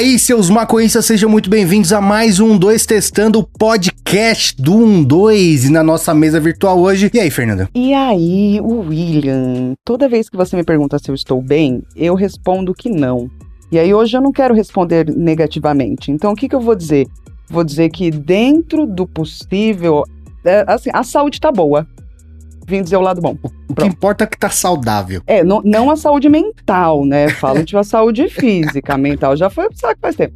aí, seus maconhistas, sejam muito bem-vindos a mais um 2 Testando o podcast do 1 2 e na nossa mesa virtual hoje. E aí, Fernanda? E aí, William? Toda vez que você me pergunta se eu estou bem, eu respondo que não. E aí hoje eu não quero responder negativamente. Então o que, que eu vou dizer? Vou dizer que dentro do possível, é, assim, a saúde tá boa. Vim dizer o lado bom. O que importa é que tá saudável. É, não, não a saúde mental, né? Falo de a saúde física, mental já foi pro saco faz tempo.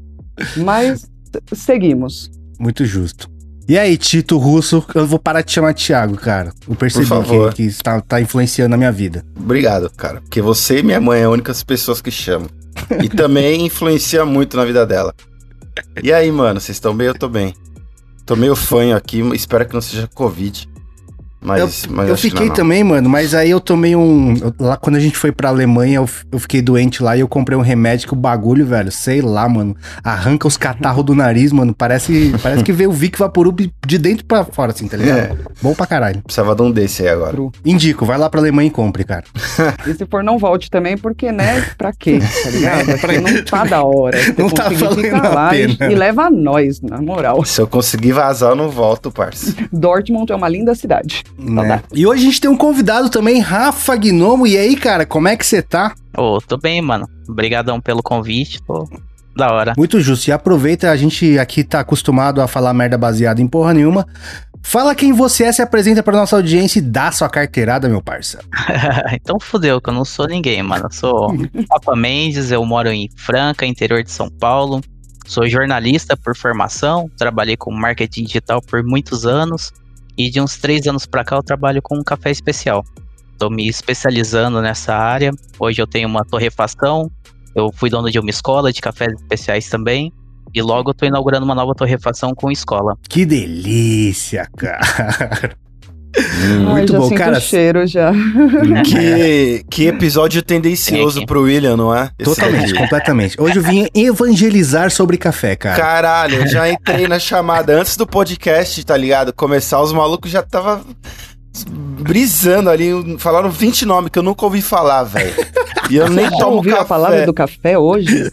Mas seguimos. Muito justo. E aí, Tito Russo, eu vou parar de chamar Thiago, cara. Eu percebi que, que está, tá influenciando a minha vida. Obrigado, cara. Porque você e minha mãe é as únicas pessoas que chamam. E também influencia muito na vida dela. E aí, mano, vocês estão bem? Eu tô bem. Tô meio fanho aqui, espero que não seja Covid. Mas, eu, mas eu fiquei não, também, mano, mas aí eu tomei um. Lá quando a gente foi pra Alemanha, eu, eu fiquei doente lá e eu comprei um remédio que o bagulho, velho, sei lá, mano, arranca os catarros do nariz, mano. Parece, parece que veio o Vic Vaporub de dentro pra fora, assim, tá ligado? É. Bom pra caralho. Precisava de um desse aí agora. Indico, vai lá pra Alemanha e compre, cara. e se for, não volte também, porque, né, pra quê? Tá ligado? É, não tá da hora. Você não tá valendo a pena. E, leva a nós, na moral. Se eu conseguir vazar, eu não volto, parça. Dortmund é uma linda cidade. Né? E hoje a gente tem um convidado também, Rafa Gnomo. E aí, cara, como é que você tá? Ô, oh, tô bem, mano. Obrigadão pelo convite, pô. Da hora. Muito justo. E aproveita, a gente aqui tá acostumado a falar merda baseada em porra nenhuma. Fala quem você é, se apresenta pra nossa audiência e dá sua carteirada, meu parça. então fudeu, que eu não sou ninguém, mano. Eu sou Rafa Mendes, eu moro em Franca, interior de São Paulo. Sou jornalista por formação, trabalhei com marketing digital por muitos anos. E de uns três anos para cá eu trabalho com um café especial. Estou me especializando nessa área. Hoje eu tenho uma torrefação. Eu fui dono de uma escola de cafés especiais também. E logo tô inaugurando uma nova torrefação com escola. Que delícia, cara! Hum, Ai, muito já bom, cara. O cheiro já. Que, que episódio tendencioso é, pro William, não é? Esse Totalmente, aí. completamente. Hoje eu vim evangelizar sobre café, cara. Caralho, eu já entrei na chamada antes do podcast, tá ligado? Começar, os malucos já tava brisando ali, falaram 20 nomes que eu nunca ouvi falar, velho. E eu nem tomo ouviu café. a palavra do café hoje?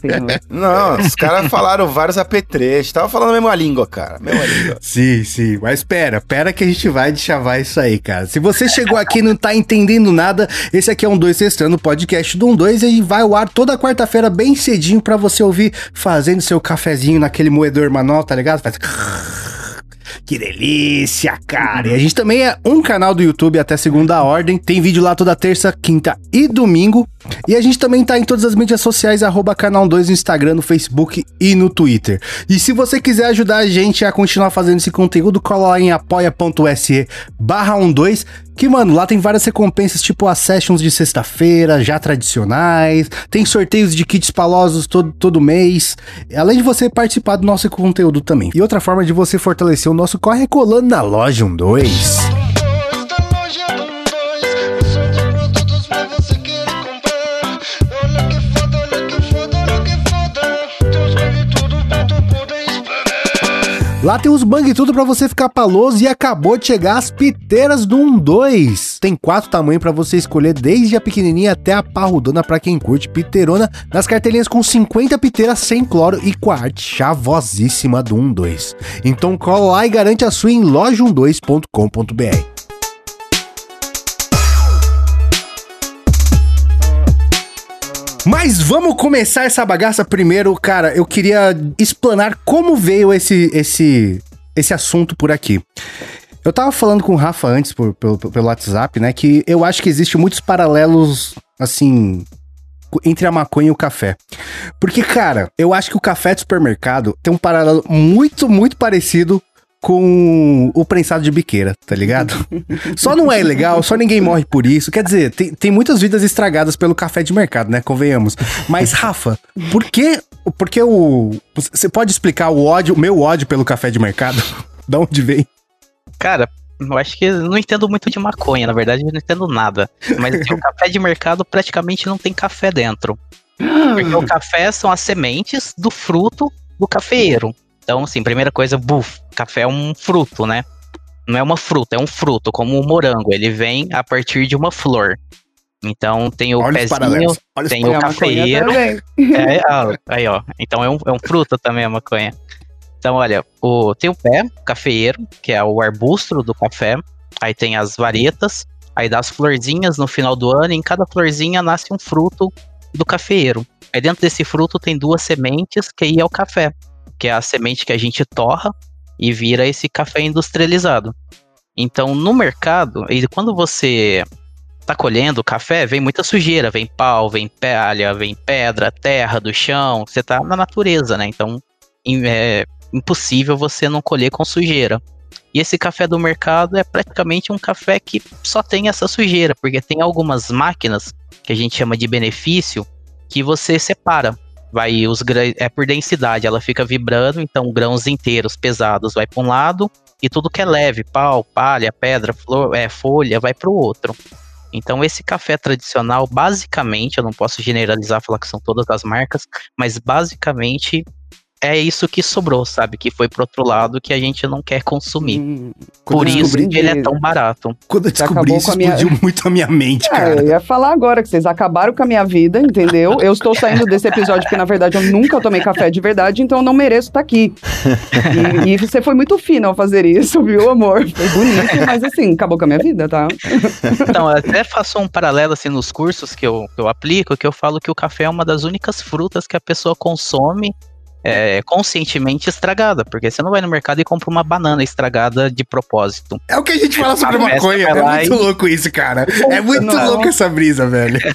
não, os caras falaram vários apetrechos, tava falando a mesma língua, cara, mesma língua. Sim, sim, mas espera, espera que a gente vai chavar isso aí, cara. Se você chegou aqui e não tá entendendo nada, esse aqui é um 2 Testando, podcast do 1 2 e vai ao ar toda quarta-feira bem cedinho para você ouvir fazendo seu cafezinho naquele moedor manual, tá ligado? Faz que delícia, cara! E a gente também é um canal do YouTube até segunda ordem. Tem vídeo lá toda terça, quinta e domingo. E a gente também tá em todas as mídias sociais, arroba canal 2 no Instagram, no Facebook e no Twitter. E se você quiser ajudar a gente a continuar fazendo esse conteúdo, cola lá em apoia.se barra 12 que, mano, lá tem várias recompensas, tipo as sessions de sexta-feira, já tradicionais. Tem sorteios de kits palosos todo, todo mês. Além de você participar do nosso conteúdo também. E outra forma de você fortalecer o nosso corre é colando na loja 12. Lá tem os bang tudo para você ficar paloso e acabou de chegar as piteiras do 12. Tem quatro tamanhos para você escolher, desde a pequenininha até a parrudona para quem curte piterona, nas cartelinhas com 50 piteiras sem cloro e com a arte chavosíssima do 12. Então cola lá e garante a sua em loja12.com.br. Mas vamos começar essa bagaça primeiro, cara. Eu queria explanar como veio esse esse esse assunto por aqui. Eu tava falando com o Rafa antes por, pelo, pelo WhatsApp, né, que eu acho que existe muitos paralelos assim entre a maconha e o café. Porque, cara, eu acho que o café de supermercado tem um paralelo muito, muito parecido com o prensado de biqueira, tá ligado? só não é legal, só ninguém morre por isso. Quer dizer, tem, tem muitas vidas estragadas pelo café de mercado, né? Convenhamos. Mas, Rafa, por que. Porque o. Você pode explicar o ódio, o meu ódio pelo café de mercado? da onde vem? Cara, eu acho que eu não entendo muito de maconha, na verdade, eu não entendo nada. Mas assim, o café de mercado praticamente não tem café dentro. Porque o café são as sementes do fruto do cafeeiro. Então, assim, primeira coisa, buf, café é um fruto, né? Não é uma fruta, é um fruto, como o morango. Ele vem a partir de uma flor. Então tem o Olha pezinho, tem o também. É, aí, ó. Então é um, é um fruta também a maconha. Então, olha, o, tem o pé, o cafeeiro, que é o arbusto do café. Aí tem as varetas, aí dá as florzinhas no final do ano, e em cada florzinha nasce um fruto do cafeeiro. Aí dentro desse fruto tem duas sementes, que aí é o café, que é a semente que a gente torra e vira esse café industrializado. Então, no mercado, e quando você tá colhendo o café, vem muita sujeira, vem pau, vem palha, vem pedra, terra do chão, você tá na natureza, né? Então, é impossível você não colher com sujeira. E esse café do mercado é praticamente um café que só tem essa sujeira, porque tem algumas máquinas que a gente chama de benefício que você separa. Vai os é por densidade, ela fica vibrando, então grãos inteiros pesados vai para um lado e tudo que é leve, pau, palha, pedra, flor, é, folha, vai para o outro. Então esse café tradicional, basicamente, eu não posso generalizar, falar que são todas as marcas, mas basicamente é isso que sobrou, sabe? Que foi pro outro lado que a gente não quer consumir. Hum. Por isso que ele é tão barato. quando eu descobri isso, minha- explodiu muito a minha mente, Ah, cara. eu ia falar agora que vocês acabaram com a minha vida, entendeu? Eu estou saindo desse episódio porque, na verdade, eu nunca tomei café de verdade, então eu não mereço estar aqui. E, e você foi muito fino ao fazer isso, viu, amor? Foi bonito, mas assim, acabou com a minha vida, tá? Então, eu até faço um paralelo assim nos cursos que eu, que eu aplico, que eu falo que o café é uma das únicas frutas que a pessoa consome é, conscientemente estragada, porque você não vai no mercado e compra uma banana estragada de propósito. É o que a gente fala sobre A maconha. É muito e- louco isso, cara. É muito Não. louco essa brisa, velho.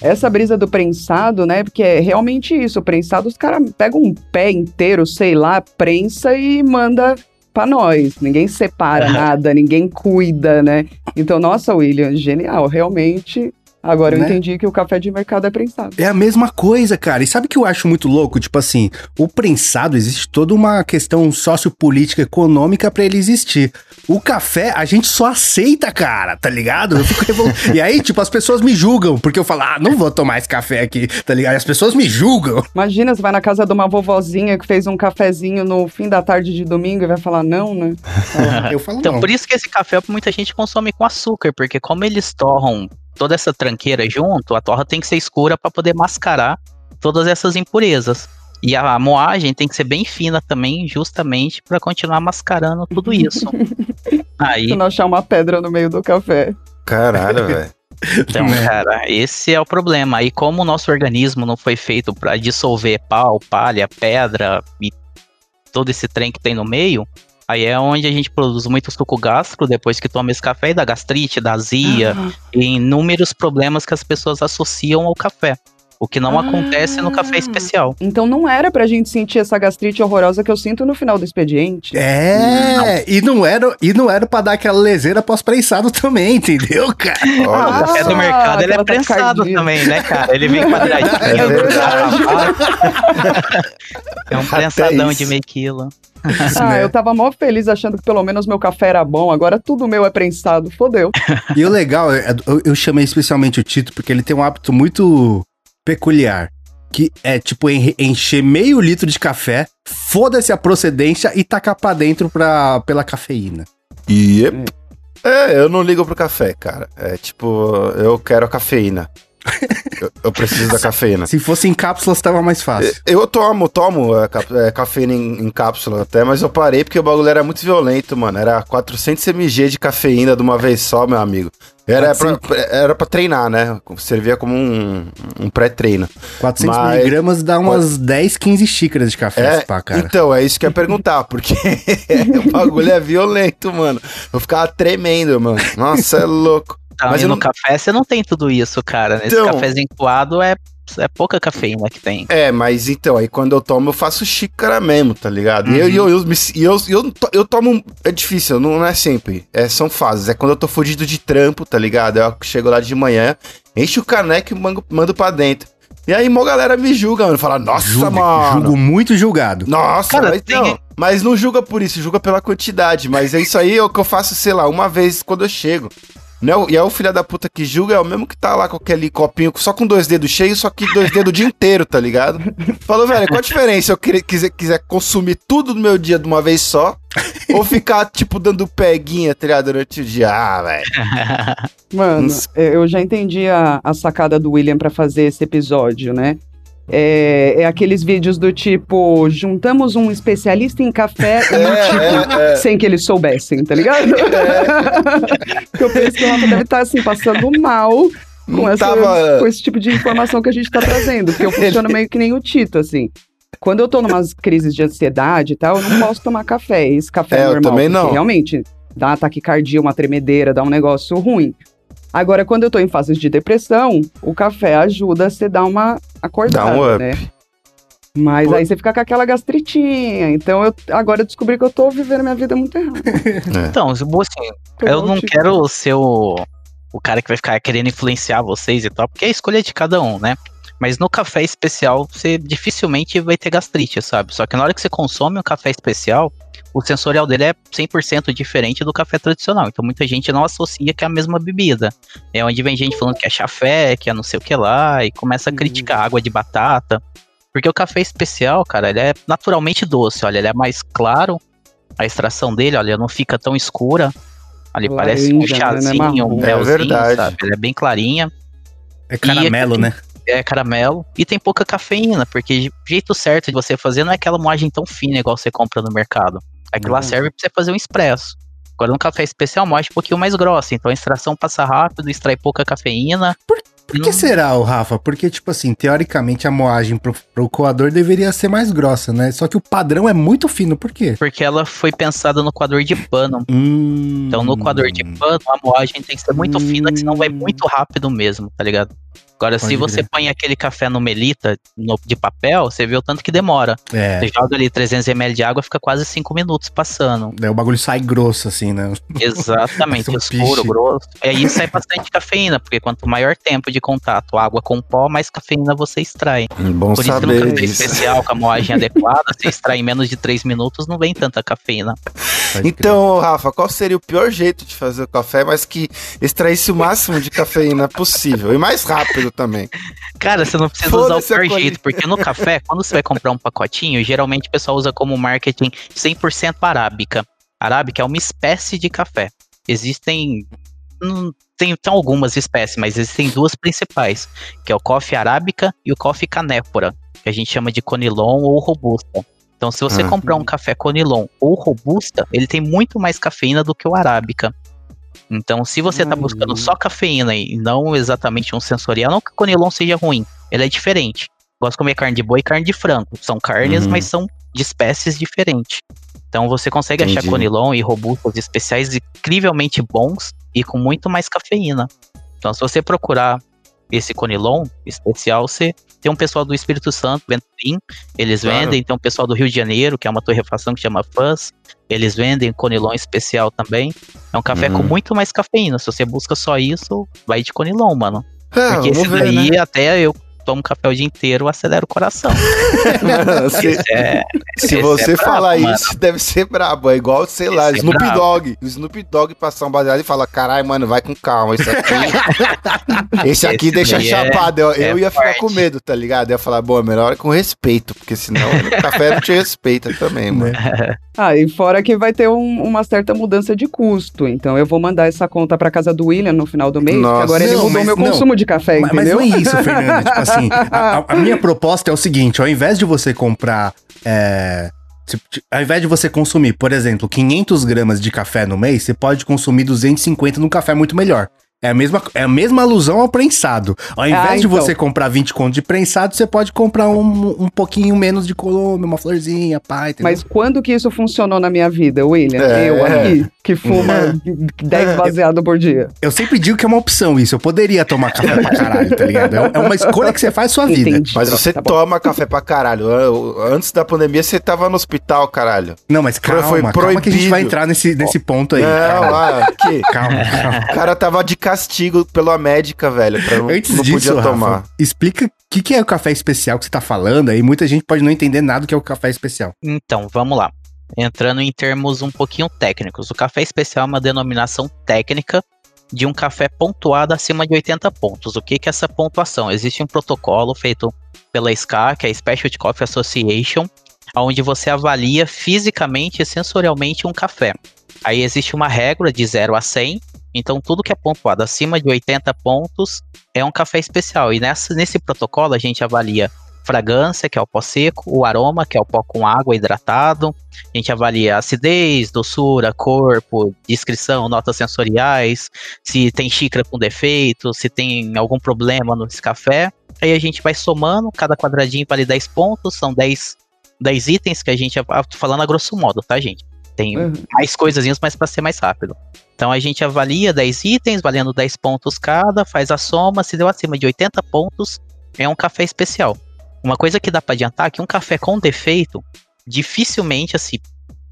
Essa brisa do prensado, né? Porque é realmente isso. O prensado, os caras pegam um pé inteiro, sei lá, prensa e manda pra nós. Ninguém separa nada, ninguém cuida, né? Então, nossa, William, genial. Realmente, agora eu Né? entendi que o café de mercado é prensado. É a mesma coisa, cara. E sabe o que eu acho muito louco? Tipo assim, o prensado existe toda uma questão sociopolítica econômica pra ele existir. O café, a gente só aceita, cara, tá ligado? Eu fico revol... E aí, tipo, as pessoas me julgam, porque eu falo, ah, não vou tomar esse café aqui, tá ligado? E as pessoas me julgam. Imagina, você vai na casa de uma vovozinha que fez um cafezinho no fim da tarde de domingo e vai falar, não, né? Eu falo, Então, não. por isso que esse café muita gente consome com açúcar, porque como eles torram toda essa tranqueira junto, a torra tem que ser escura para poder mascarar todas essas impurezas. E a moagem tem que ser bem fina também, justamente para continuar mascarando tudo isso. Aí, Se não achar uma pedra no meio do café. Caralho, velho. então, cara, esse é o problema. Aí, como o nosso organismo não foi feito para dissolver pau, palha, pedra e todo esse trem que tem no meio, aí é onde a gente produz muito suco gástrico depois que toma esse café e dá gastrite, dá azia. Ah, e inúmeros problemas que as pessoas associam ao café. O que não Ah. acontece no café especial. então não era pra gente sentir essa gastrite horrorosa que eu sinto no final do expediente. É, e não era, e não era para dar aquela leseira pós-prensado também, entendeu, cara? O Olha café só. do mercado ele é prensado também, né, cara? Ele vem É quadradinho. verdade. é um Até prensadão de meio quilo. Ah, né? eu tava mó feliz achando que pelo menos meu café era bom, agora tudo meu é prensado. Fodeu. E o legal, é- eu, eu chamei especialmente o Tito porque ele tem um hábito muito peculiar. Que é tipo en- encher meio litro de café, foda-se a procedência e tacar pra dentro pra, pela cafeína. Yep. É, eu não ligo pro café, cara. É tipo, eu quero a cafeína. Eu, eu preciso da cafeína. Se fosse em cápsulas, tava mais fácil. Eu tomo, tomo é, é, cafeína em, em cápsula até, mas eu parei porque o bagulho era muito violento, mano. Era 400 mg de cafeína de uma vez só, meu amigo. Era pra, era pra treinar, né? Servia como um, um pré-treino. 400 mas- miligramas dá umas 10, 15 xícaras de café, É, pá, cara. então, é isso que eu ia perguntar, porque o bagulho é violento, mano. Eu ficava tremendo, mano. Nossa, é louco. Mas eu no não- café você não tem tudo isso, cara. Nesse Então- cafezinho coado é, é pouca cafeína que tem. É, mas então, aí quando eu tomo, eu faço xícara mesmo, tá ligado? E eu, Uhum. e eu, eu, eu, eu, eu tomo. É difícil, não, não é sempre. É, são fases. É quando eu tô fudido de trampo, tá ligado? Eu chego lá de manhã, encho o caneco e mando, mando pra dentro. E aí, mó galera me julga, mano. Fala, nossa, Julgo, mano. julgo muito julgado. Nossa, Cara, mas, tem- não, mas não julga por isso, julga pela quantidade. Mas é isso aí é o que eu faço, sei lá, uma vez quando eu chego. Não é o- e é o filho da puta que julga, é o mesmo que tá lá com aquele copinho só com dois dedos cheios, só que dois dedos o dia inteiro, tá ligado? Falou, velho, qual a diferença eu querer, quiser, quiser consumir tudo do meu dia de uma vez só? ou ficar, tipo, dando peguinha, tá ligado, durante o dia? Ah, velho. Mano, eu já entendi a, a sacada do William pra fazer esse episódio, né? É, é aqueles vídeos do tipo, juntamos um especialista em café e um tipo, é, é. sem que eles soubessem, tá ligado? Porque eu penso que o Rafa deve estar assim, passando mal com, essa, tava- com esse tipo de informação que a gente tá trazendo. Porque eu funciono meio que nem o Tito, assim. Quando eu tô numas crises de ansiedade e tal, eu não posso tomar café. Esse café É, eu normal. também porque não. Realmente, dá taquicardia, uma tremedeira, dá um negócio ruim. Agora, quando eu tô em fases de depressão, o café ajuda a você dar uma acordada, Dá um up. né? Mas Pô. aí você fica com aquela gastritinha. Então, eu, agora eu descobri que eu tô vivendo minha vida muito errada. Então, assim, eu não Tipo, quero ser o, o cara que vai ficar querendo influenciar vocês e tal, porque é a escolha de cada um, né? Mas no café especial, você dificilmente vai ter gastrite, sabe? Só que na hora que você consome um café especial, o sensorial dele é 100% diferente do café tradicional. Então muita gente não associa que é a mesma bebida. É onde vem gente falando que é chafé, que é não sei o que lá, e começa a Uhum. criticar água de batata. Porque o café especial, cara, ele é naturalmente doce. Olha, ele é mais claro. A extração dele, olha, não fica tão escura. Ali parece um né? Não é chazinho, marrom. um É melzinho, verdade. sabe? Ele é bem clarinha É caramelo, né? é caramelo e tem pouca cafeína, porque o jeito certo de você fazer não é aquela moagem tão fina igual você compra no mercado. Aquilo lá Uhum. serve pra você fazer um expresso. Agora, no café especial, moagem um pouquinho mais grossa, então a extração passa rápido, extrai pouca cafeína. Por que será, o Rafa? Porque, tipo assim, teoricamente a moagem pro, pro coador deveria ser mais grossa, né? Só que o padrão é muito fino, por quê? Porque ela foi pensada no coador de pano. Hum... Então, no coador de pano, a moagem tem que ser muito fina, que senão vai muito rápido mesmo, tá ligado? Agora, se você crer. põe aquele café no melita no- de papel, você vê o tanto que demora. É, Você joga ali 300ml de água, fica quase 5 minutos passando. daí o bagulho sai grosso, assim, né? Exatamente, escuro, piche. grosso. E aí sai bastante cafeína, porque quanto maior tempo de contato água com pó, mais cafeína você extrai. Bom Por isso, no saber café disso. especial, com a moagem adequada, você extrai em menos de 3 minutos, não vem tanta cafeína. Então, Rafa, qual seria o pior jeito de fazer o café, mas que extraísse o máximo de cafeína possível? E mais rápido também. Cara, você não precisa usar o pior jeito, porque no café, quando você vai comprar um pacotinho, geralmente o pessoal usa como marketing 100% arábica. Arábica é uma espécie de café. Existem. Hum, Tem, tem algumas espécies, mas existem duas principais, que é o coffee arábica e o coffee canépora, que a gente chama de conilon ou robusta. Então, se você Ah. comprar um café conilon ou robusta, ele tem muito mais cafeína do que o arábica. Então, se você tá Hum. buscando só cafeína e não exatamente um sensorial, não que o conilon seja ruim, ele é diferente. Gosto de comer carne de boi e carne de frango. São carnes, Uhum. mas são de espécies diferentes. Então você consegue achar Entendi. conilon e robustas especiais incrivelmente bons e com muito mais cafeína. Então se você procurar esse conilon especial, você tem um pessoal do Espírito Santo, Venturim, eles Claro. vendem, tem um pessoal do Rio de Janeiro, que é uma torrefação que chama Fuzz, eles vendem conilon especial também. É um café com Uhum. muito mais cafeína. Se você busca só isso, vai de conilon, mano. Ah, Porque esse ver, daí, né? até eu tomo café o dia inteiro, acelera o coração. Mano, se, é, se você é brabo, falar mano. isso, deve ser brabo. É igual, sei lá, Esse é Snoop. Dogg. O Snoop Dogg passar um baseado e falar: caralho, mano, vai com calma. Esse aqui, esse aqui Esse deixa é- chapado. Eu, eu é ia ficar com forte. medo, tá ligado? Eu ia falar: bom, é melhor com respeito, porque senão o café não te respeita também, mano. Ah, e fora que vai ter um- uma certa mudança de custo. Então eu vou mandar essa conta pra casa do William no final do mês, Nossa. porque agora ele Não, mudou mas meu não. consumo de café, Mas, mas entendeu? não é isso, Fernanda. tipo assim, a, a- a minha proposta é o seguinte: ao invés de você comprar. é, ao invés de você consumir, por exemplo, 500 gramas de café no mês, você pode consumir 250 num café muito melhor. É a mesma, é a mesma alusão ao prensado. Ao invés Ah, de então. você comprar 20 contos de prensado, você pode comprar um, um pouquinho menos de colômbia, uma florzinha, pai. Mas quando que isso funcionou na minha vida, William? É. Eu aqui, que fuma 10 baseado por dia. Eu sempre digo que é uma opção isso. Eu poderia tomar café pra caralho, tá ligado? É é uma escolha que você faz sua vida. Entendi. Mas você Tá toma café pra caralho. An- Antes da pandemia, você tava no hospital, caralho. Não, mas Foi- calma, foi calma que a gente proibido. vai entrar nesse, nesse ponto aí. não, calma, ah, que? calma, calma. O cara tava de castigo pela médica, velho. Pra não, Antes não disso, podia Rafa, tomar. explica o que, que é o café especial que você tá falando aí. Muita gente pode não entender nada do que é o café especial. Então, vamos lá. Entrando em termos um pouquinho técnicos. O café especial é uma denominação técnica de um café pontuado acima de 80 pontos. O que, que é essa pontuação? Existe um protocolo feito pela SCA, que é a Specialty Coffee Association, onde você avalia fisicamente e sensorialmente um café. Aí existe uma regra de 0 a 100, então tudo que é pontuado acima de 80 pontos é um café especial. E nessa, nesse protocolo a gente avalia fragrância, que é o pó seco, o aroma, que é o pó com água hidratado. A gente avalia acidez, doçura, corpo, descrição, notas sensoriais, se tem xícara com defeito, se tem algum problema no café. Aí a gente vai somando, cada quadradinho vale 10 pontos, são 10, 10 itens que a gente, falando a grosso modo, tá, gente? Tem uhum. mais coisinhas, mas para ser mais rápido. Então a gente avalia 10 itens, valendo 10 pontos cada, faz a soma, se deu acima de 80 pontos, é um café especial. Uma coisa que dá para adiantar é que um café com defeito, dificilmente, assim,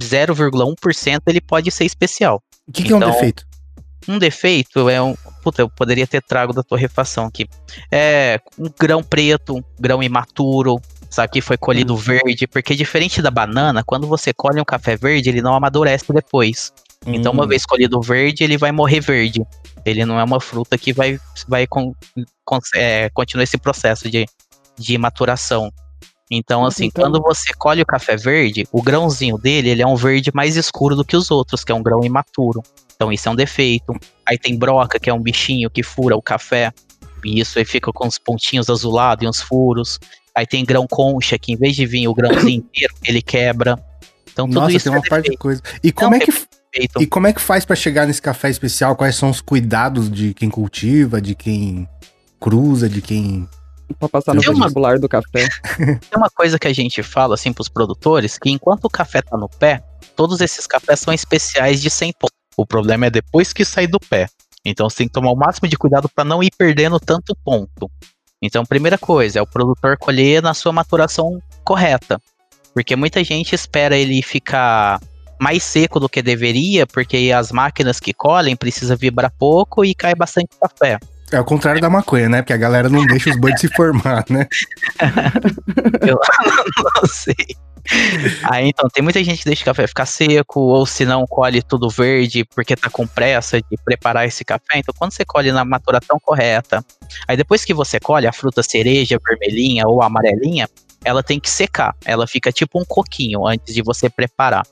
0,1% ele pode ser especial. O que, que então, é um então, defeito? Um defeito é um. Puta, eu poderia ter trago da torrefação aqui. É um grão preto, um grão imaturo, Que foi colhido hum. verde, porque diferente da banana, quando você colhe um café verde, ele não amadurece depois. Então, uma hum. vez colhido verde, ele vai morrer verde. Ele não é uma fruta que vai, vai con, con, é, continuar esse processo de, de maturação. Então, assim, então... quando você colhe o café verde, o grãozinho dele, ele é um verde mais escuro do que os outros, que é um grão imaturo. Então, isso é um defeito. Aí tem broca, que é um bichinho que fura o café. E isso aí fica com os pontinhos azulados e uns furos. Aí tem grão concha, que em vez de vir o grãozinho inteiro, ele quebra. Então, tudo Nossa, isso tem uma é parte de coisa. E como é que. E como é que faz para chegar nesse café especial? Quais são os cuidados de quem cultiva, de quem cruza, de quem Pra passar no tem vestibular do café. Tem uma coisa que a gente fala, assim, pros produtores, que enquanto o café tá no pé, todos esses cafés são especiais de 100 pontos. O problema é depois que sair do pé. Então você tem que tomar o máximo de cuidado para não ir perdendo tanto ponto. Então, primeira coisa, é o produtor colher na sua maturação correta. Porque muita gente espera ele ficar mais seco do que deveria, porque as máquinas que colhem precisam vibrar pouco e cai bastante café. É o contrário da maconha, né? Porque a galera não deixa os buds se formar, né? Eu não sei. Aí então, tem muita gente que deixa o café ficar seco, ou se não, colhe tudo verde porque tá com pressa de preparar esse café. Então, quando você colhe na maturação correta, aí depois que você colhe a fruta cereja, vermelhinha ou amarelinha, ela tem que secar. Ela fica tipo um coquinho antes de você preparar.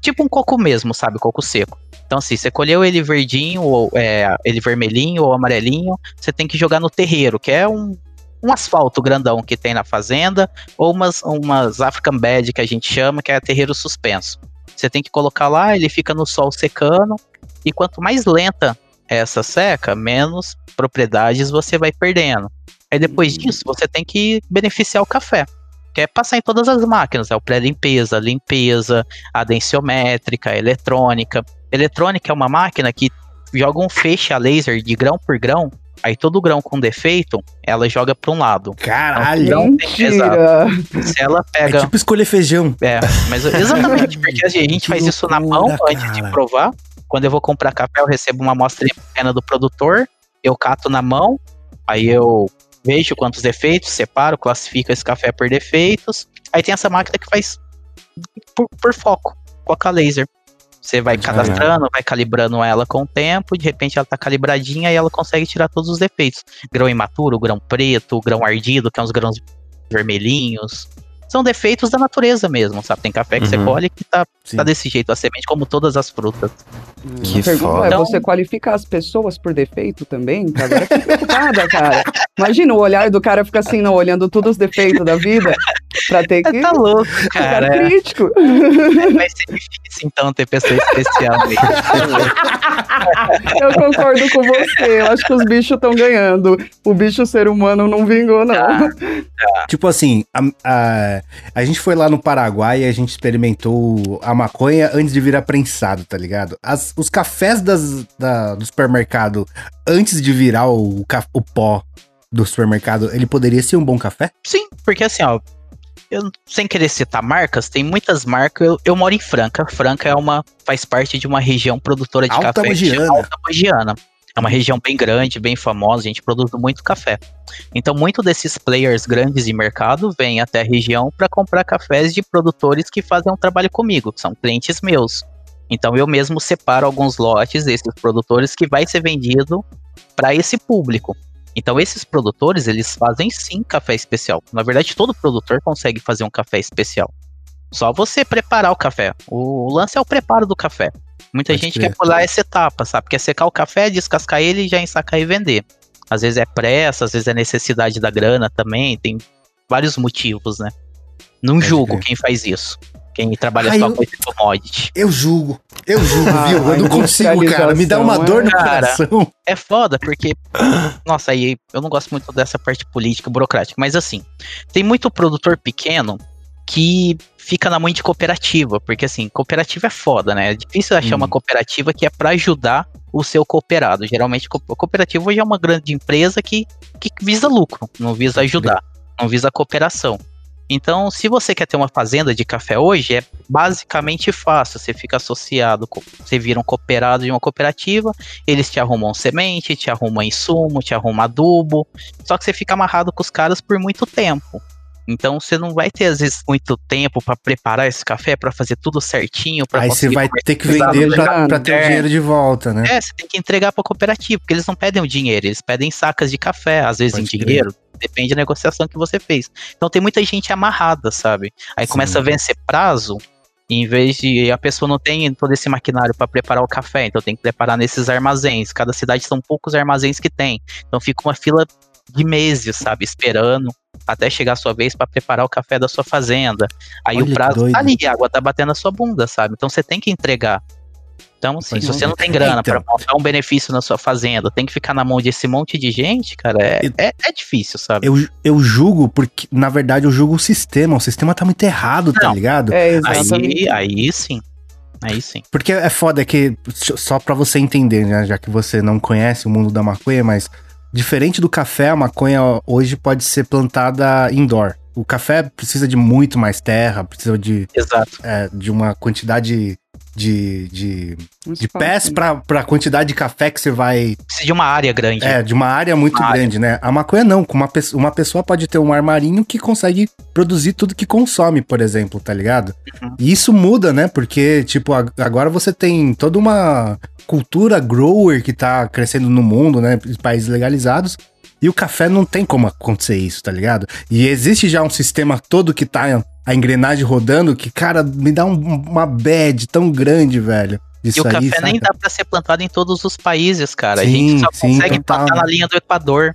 Tipo um coco mesmo, sabe? Coco seco. Então, assim, você colheu ele verdinho, ou é, ele vermelhinho ou amarelinho, você tem que jogar no terreiro, que é um, um asfalto grandão que tem na fazenda, ou umas, umas African Bed que a gente chama, que é terreiro suspenso. Você tem que colocar lá, ele fica no sol secando, e quanto mais lenta é essa seca, menos propriedades você vai perdendo. Aí depois uhum. disso, você tem que beneficiar o café que é passar em todas as máquinas, é o pré-limpeza, limpeza, a densiométrica, a eletrônica. Eletrônica é uma máquina que joga um feixe a laser de grão por grão, aí todo grão com defeito, ela joga para um lado. Caralho! Então, Mentira. Se ela pega... É tipo escolher feijão. É, mas exatamente, porque a gente faz isso na mão cara. antes de provar. Quando eu vou comprar café, eu recebo uma amostra pequena do produtor, eu cato na mão, aí eu vejo quantos defeitos, separo, classifico esse café por defeitos. Aí tem essa máquina que faz por, por foco, foca laser. Você vai cadastrando, vai calibrando ela com o tempo, de repente ela tá calibradinha e ela consegue tirar todos os defeitos. Grão imaturo, grão preto, grão ardido, que é uns grãos vermelhinhos são defeitos da natureza mesmo, sabe? Tem café que uhum. você colhe que tá, tá desse jeito, a semente como todas as frutas. Que a pergunta foda. é, então, você qualifica as pessoas por defeito também? Agora que preocupada, cara. Imagina o olhar do cara fica assim, não, olhando todos os defeitos da vida, pra ter que... Tá louco, cara. Ficar crítico. É, vai ser difícil, então, ter pessoa especial Eu concordo com você, eu acho que os bichos estão ganhando. O bicho ser humano não vingou, não. Tá, tá. Tipo assim, a, a a gente foi lá no Paraguai e a gente experimentou a maconha antes de virar prensado, tá ligado? As, os cafés das, da, do supermercado, antes de virar o, o pó do supermercado, ele poderia ser um bom café? Sim, porque assim, ó, eu, sem querer citar marcas, tem muitas marcas. Eu, eu, moro em Franca. Franca é uma faz parte de uma região produtora de Alta café. Mogiana. Alta Mogiana. É uma região bem grande, bem famosa, a gente produz muito café. Então, muito desses players grandes de mercado vêm até a região para comprar cafés de produtores que fazem um trabalho comigo, que são clientes meus. Então eu mesmo separo alguns lotes desses produtores que vai ser vendido para esse público. Então esses produtores, eles fazem sim café especial. Na verdade, todo produtor consegue fazer um café especial. Só você preparar o café. O lance é o preparo do café. Muita Pode gente crer. quer pular essa etapa, sabe? Quer secar o café, descascar ele e já ensacar e vender. Às vezes é pressa, às vezes é necessidade da grana também, tem vários motivos, né? Não Pode julgo crer. quem faz isso. Quem trabalha Ah, só eu- com esse commodity. Eu julgo. Eu julgo, Ah, viu? Eu não consigo, cara. Me dá uma dor no industrialização coração. É foda, porque. Nossa, aí eu não gosto muito dessa parte política, burocrática, mas assim, tem muito produtor pequeno que fica na mão de cooperativa, porque assim, cooperativa é foda, né? É difícil achar Hum. uma cooperativa que é pra ajudar o seu cooperado. Geralmente, cooperativa hoje é uma grande empresa que, que visa lucro, não visa ajudar, não visa cooperação. Então, se você quer ter uma fazenda de café hoje, é basicamente fácil. Você fica associado, você vira um cooperado de uma cooperativa, eles te arrumam semente, te arrumam insumo, te arrumam adubo. Só que você fica amarrado com os caras por muito tempo. Então você não vai ter, às vezes, muito tempo pra preparar esse café, pra fazer tudo certinho. Aí você vai ter que vender pra ter o dinheiro de volta, né? é, você tem que entregar pra cooperativa, porque eles não pedem o dinheiro, eles pedem sacas de café, às vezes Pode em crer. dinheiro, depende da negociação que você fez. Então tem muita gente amarrada, sabe? Aí Sim. começa a vencer prazo, em vez de a pessoa não tem todo esse maquinário para preparar o café, então tem que preparar nesses armazéns. Cada cidade são poucos armazéns que tem. Então fica uma fila de meses, sabe, esperando até chegar a sua vez para preparar o café da sua fazenda. Aí Olha o prazo tá ali, a água tá batendo na sua bunda, sabe? Então você tem que entregar. Então, assim, se você crer. não tem grana Então. para montar um benefício na sua fazenda, tem que ficar na mão desse monte de gente, cara, é, Eu- é, é difícil, sabe? Eu, eu julgo porque, na verdade, eu julgo o sistema. O sistema tá muito errado, tá Não. ligado? É, exatamente. Aí, aí sim. Aí sim. Porque é foda que, só pra você entender, né, já que você não conhece o mundo da maconha, mas diferente do café, a maconha hoje pode ser plantada indoor. O café precisa de muito mais terra, precisa de, Exato. é, de uma quantidade de, de, Um de pés né? pra, pra quantidade de café que você vai. Precisa de uma área grande. É, de uma área muito Uma área. grande, né? A maconha não. com Uma, pe- uma pessoa pode ter um armarinho que consegue produzir tudo que consome, por exemplo, tá ligado? Uhum. E isso muda, né? Porque, tipo, ag- agora você tem toda uma cultura grower que tá crescendo no mundo, né? Países legalizados. E o café não tem como acontecer isso, tá ligado? E existe já um sistema todo que tá a engrenagem rodando que, cara, me dá um- uma bad tão grande, velho. E Isso o café aí, nem saca? dá pra ser plantado em todos os países, cara. a Sim, gente só sim, consegue total, plantar né? na linha do Equador.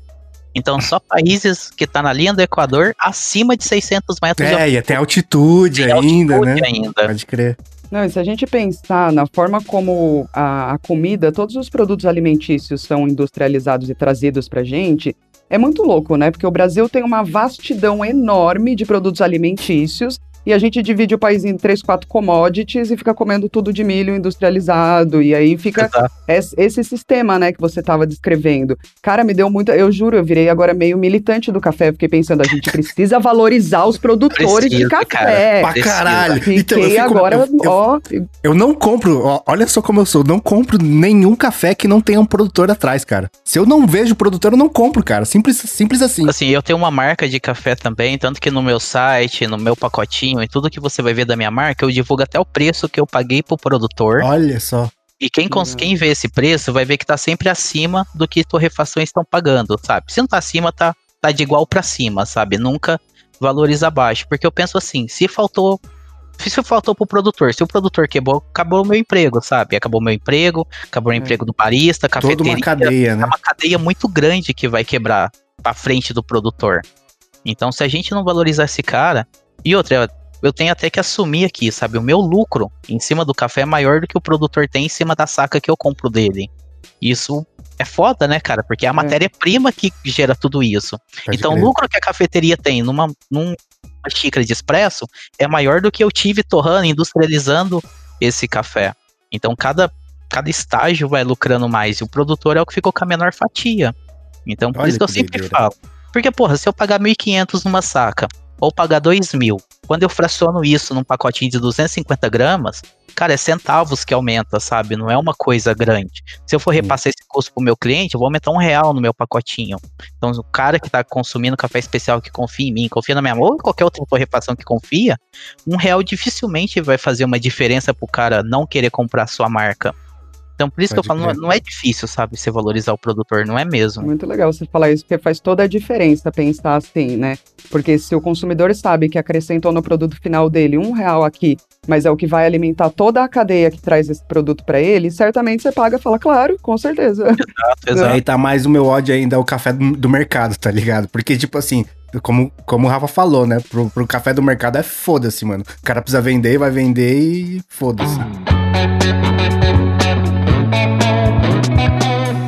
Então, só países que tá na linha do Equador acima de 600 metros É, e até altitude de ainda, altitude né? ainda. Pode crer. Não, e se a gente pensar na forma como a, a comida, todos os produtos alimentícios são industrializados e trazidos pra gente, é muito louco, né? Porque o Brasil tem uma vastidão enorme de produtos alimentícios e a gente divide o país em três, quatro commodities e fica comendo tudo de milho industrializado. E aí fica Exato. esse sistema, né, que você estava descrevendo. Cara, me deu muita. Eu juro, eu virei agora meio militante do café. Fiquei pensando, a gente precisa valorizar os produtores de café. cara. Pra caralho. Fiquei Então, eu fico- agora, eu- eu- ó, Eu não compro, ó, olha só como eu sou, não compro nenhum café que não tenha um produtor atrás, cara. Se eu não vejo produtor, eu não compro, cara. Simples, simples assim. Assim, eu tenho uma marca de café também, tanto que no meu site, no meu pacotinho e tudo que você vai ver da minha marca, eu divulgo até o preço que eu paguei pro produtor. Olha só. E quem, cons- Legal. quem vê esse preço vai ver que tá sempre acima do que torrefações estão pagando, sabe? Se não tá acima, tá, tá de igual pra cima, sabe? Nunca valoriza abaixo. Porque eu penso assim, se faltou. Se faltou pro produtor, se o produtor quebrou, acabou o meu emprego, sabe? Acabou o meu emprego, acabou o É. emprego do barista, Toda cafeteria. uma cadeia, É né? uma cadeia muito grande que vai quebrar pra frente do produtor. Então, se a gente não valorizar esse cara. E outra, eu tenho até que assumir aqui, sabe? O meu lucro em cima do café é maior do que o produtor tem em cima da saca que eu compro dele. Isso é foda, né, cara? Porque é a matéria-prima que gera tudo isso. Pode então, crer. o lucro que a cafeteria tem numa, numa xícara de expresso é maior do que eu tive torrando, industrializando esse café. Então, cada, cada estágio vai lucrando mais. E o produtor é o que ficou com a menor fatia. Então, por Olha isso que eu que sempre doideira. falo. Porque, porra, se eu pagar 1.500 numa saca, ou pagar 2.000, Quando eu fraciono isso num pacotinho de 250 gramas, cara, é centavos que aumenta, sabe? Não é uma coisa grande. Se eu for repassar esse custo pro meu cliente, eu vou aumentar um real no meu pacotinho. Então, o cara que tá consumindo café especial, que confia em mim, confia na minha mão, ou em qualquer outra torrefação que confia, um real dificilmente vai fazer uma diferença pro cara não querer comprar sua marca. Então, por isso Pode que eu falo, não, não, é difícil, sabe, você valorizar o produtor, não é mesmo. Muito legal você falar isso, porque faz toda a diferença pensar assim, né? Porque se o consumidor sabe que acrescentou no produto final dele um real aqui, mas é o que vai alimentar toda a cadeia que traz esse produto para ele, certamente você paga e fala, claro, com certeza. Exato, exato. Aí tá mais o meu ódio ainda, é o café do, do mercado, tá ligado? Porque, tipo assim, como, como o Rafa falou, né? Pro, pro café do mercado é foda-se, mano. O cara precisa vender, vai vender e foda-se.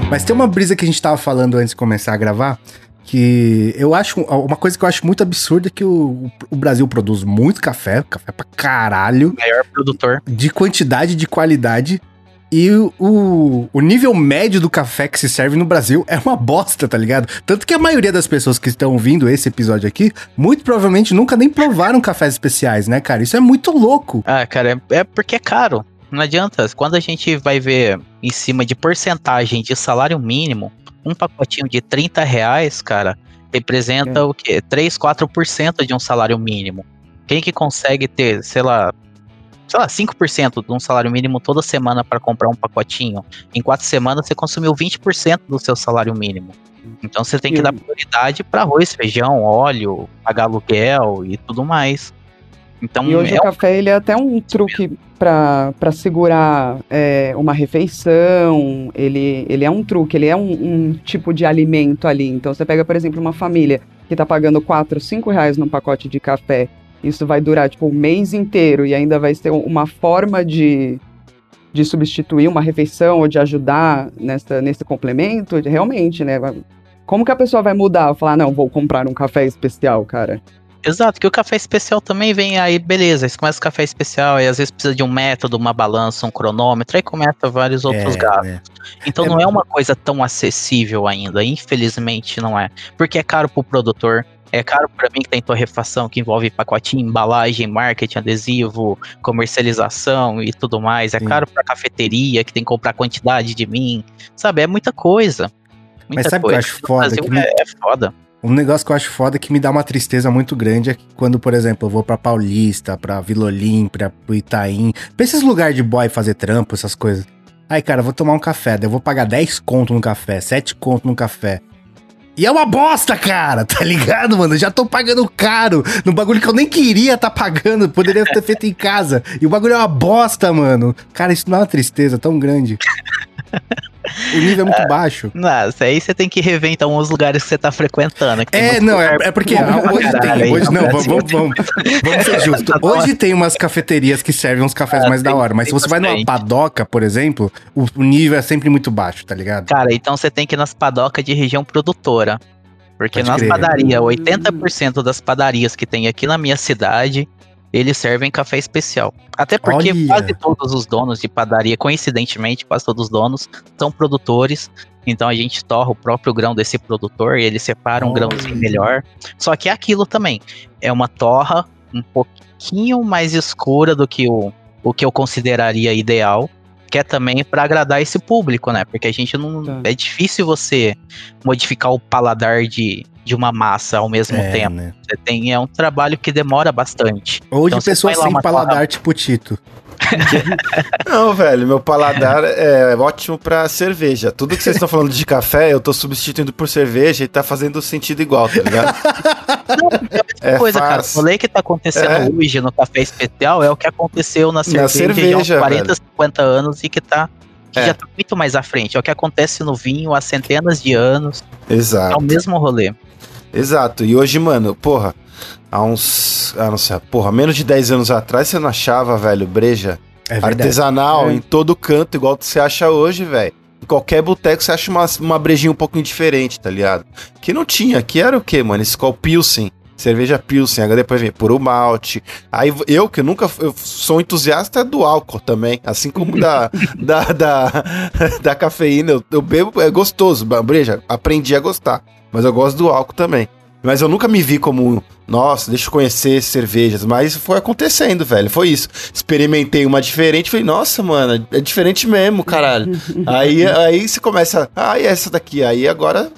Mas tem uma brisa que a gente tava falando antes de começar a gravar, que eu acho. Uma coisa que eu acho muito absurda é que o, o Brasil produz muito café, café pra caralho. Maior produtor. De quantidade de qualidade. E o, o nível médio do café que se serve no Brasil é uma bosta, tá ligado? Tanto que a maioria das pessoas que estão ouvindo esse episódio aqui, muito provavelmente nunca nem provaram cafés especiais, né, cara? Isso é muito louco. Ah, cara, é, é porque é caro. Não adianta. Quando a gente vai ver em cima de porcentagem de salário mínimo, um pacotinho de 30 reais, cara, representa é. o quê? 3, 4% de um salário mínimo. Quem que consegue ter, sei lá, sei lá, 5% de um salário mínimo toda semana para comprar um pacotinho? Em quatro semanas você consumiu 20% do seu salário mínimo. Então você tem que dar prioridade para arroz, feijão, óleo, pagar aluguel e tudo mais. Então, e hoje é o café ele é até um truque para segurar é, uma refeição, ele, ele é um truque, ele é um, um, tipo de alimento ali. Então você pega, por exemplo, uma família que está pagando 4, 5 reais num pacote de café, isso vai durar tipo o um mês inteiro e ainda vai ser uma forma de, de substituir uma refeição ou de ajudar nessa, nesse complemento, realmente, né? Como que a pessoa vai mudar? Falar, não, vou comprar um café especial, cara. Exato, que o café especial também vem aí, beleza, você começa o café especial e às vezes precisa de um método, uma balança, um cronômetro, aí começa vários outros é, gastos. É. Então é, não é uma coisa tão acessível ainda, infelizmente não é. Porque é caro pro produtor, é caro para mim que tem torrefação, que envolve pacotinho, embalagem, marketing, adesivo, comercialização e tudo mais. É Sim. caro pra cafeteria, que tem que comprar quantidade de mim. Sabe, é muita coisa. Muita Mas sabe o que eu acho foda? Que é, é foda. Um negócio que eu acho foda que me dá uma tristeza muito grande é que quando, por exemplo, eu vou pra Paulista, pra Vila Olímpia, pro Itaim, pra esses lugares de boy fazer trampo, essas coisas. Aí, cara, eu vou tomar um café, eu vou pagar 10 conto no café, 7 conto no café. E é uma bosta, cara, tá ligado, mano? Eu já tô pagando caro no bagulho que eu nem queria tá pagando, poderia ter feito em casa. E o bagulho é uma bosta, mano. Cara, isso não é uma tristeza tão grande. O nível é muito é, baixo. Não, isso aí você tem que rever então os lugares que você tá frequentando. É, não, é, é, porque hoje tem. Hoje, não, vamos, vamos, vamos, vamos ser justos. Hoje tem umas cafeterias que servem uns cafés ah, mais tem, da hora, mas se você vai numa padoca, por exemplo, o, o nível é sempre muito baixo, tá ligado? Cara, então você tem que ir nas padocas de região produtora. Porque Pode nas padarias, 80% das padarias que tem aqui na minha cidade, eles servem café especial. Até porque Olha. quase todos os donos de padaria, coincidentemente, quase todos os donos são produtores. Então a gente torra o próprio grão desse produtor e ele separa um Olha. grãozinho melhor. Só que é aquilo também. É uma torra um pouquinho mais escura do que o, o que eu consideraria ideal que é também para agradar esse público, né? Porque a gente não. Tá. É difícil você modificar o paladar de, de uma massa ao mesmo é, tempo. Né? Você tem, é um trabalho que demora bastante. Ou então, de pessoas sem paladar tipo Tito. Não, velho, meu paladar é ótimo pra cerveja. Tudo que vocês estão falando de café, eu tô substituindo por cerveja e tá fazendo sentido igual, tá ligado? é, é coisa, fácil. cara. O lei que tá acontecendo é. hoje no café especial é o que aconteceu na cerveja, na cerveja há 40, velho. 50 anos e que tá que é. já tá muito mais à frente. É o que acontece no vinho há centenas de anos. Exato. É o mesmo rolê. Exato. E hoje, mano, porra, há uns. Ah, não sei, porra, menos de 10 anos atrás você não achava, velho, breja é artesanal é. em todo canto, igual você acha hoje, velho. Em qualquer boteco você acha uma, uma brejinha um pouquinho diferente, tá ligado? Que não tinha, que era o quê, mano? Skol Pilsen, cerveja Pilsen, agora depois vem puro malte. Aí eu, que nunca eu sou entusiasta do álcool também, assim como da, da, da, da, cafeína, eu, eu bebo, é gostoso, breja, aprendi a gostar, mas eu gosto do álcool também. Mas eu nunca me vi como, nossa, deixa eu conhecer cervejas. Mas foi acontecendo, velho. Foi isso. Experimentei uma diferente, falei, nossa, mano, é diferente mesmo, caralho. aí, aí você começa, ah, e essa daqui? Aí agora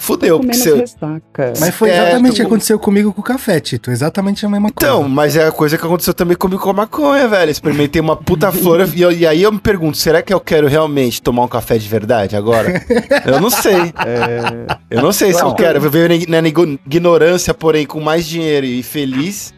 Fudeu, porque você. Ressaca. Mas foi É, exatamente o que aconteceu comigo com o café, Tito. Exatamente a mesma coisa. Então, mas é a coisa que aconteceu também comigo com a maconha, velho. Experimentei uma puta flor e, eu- e aí eu me pergunto, será que eu quero realmente tomar um café de verdade agora? Eu não sei. Eu não sei se eu Não. quero. Eu viver na ig- ignorância, porém, com mais dinheiro e feliz.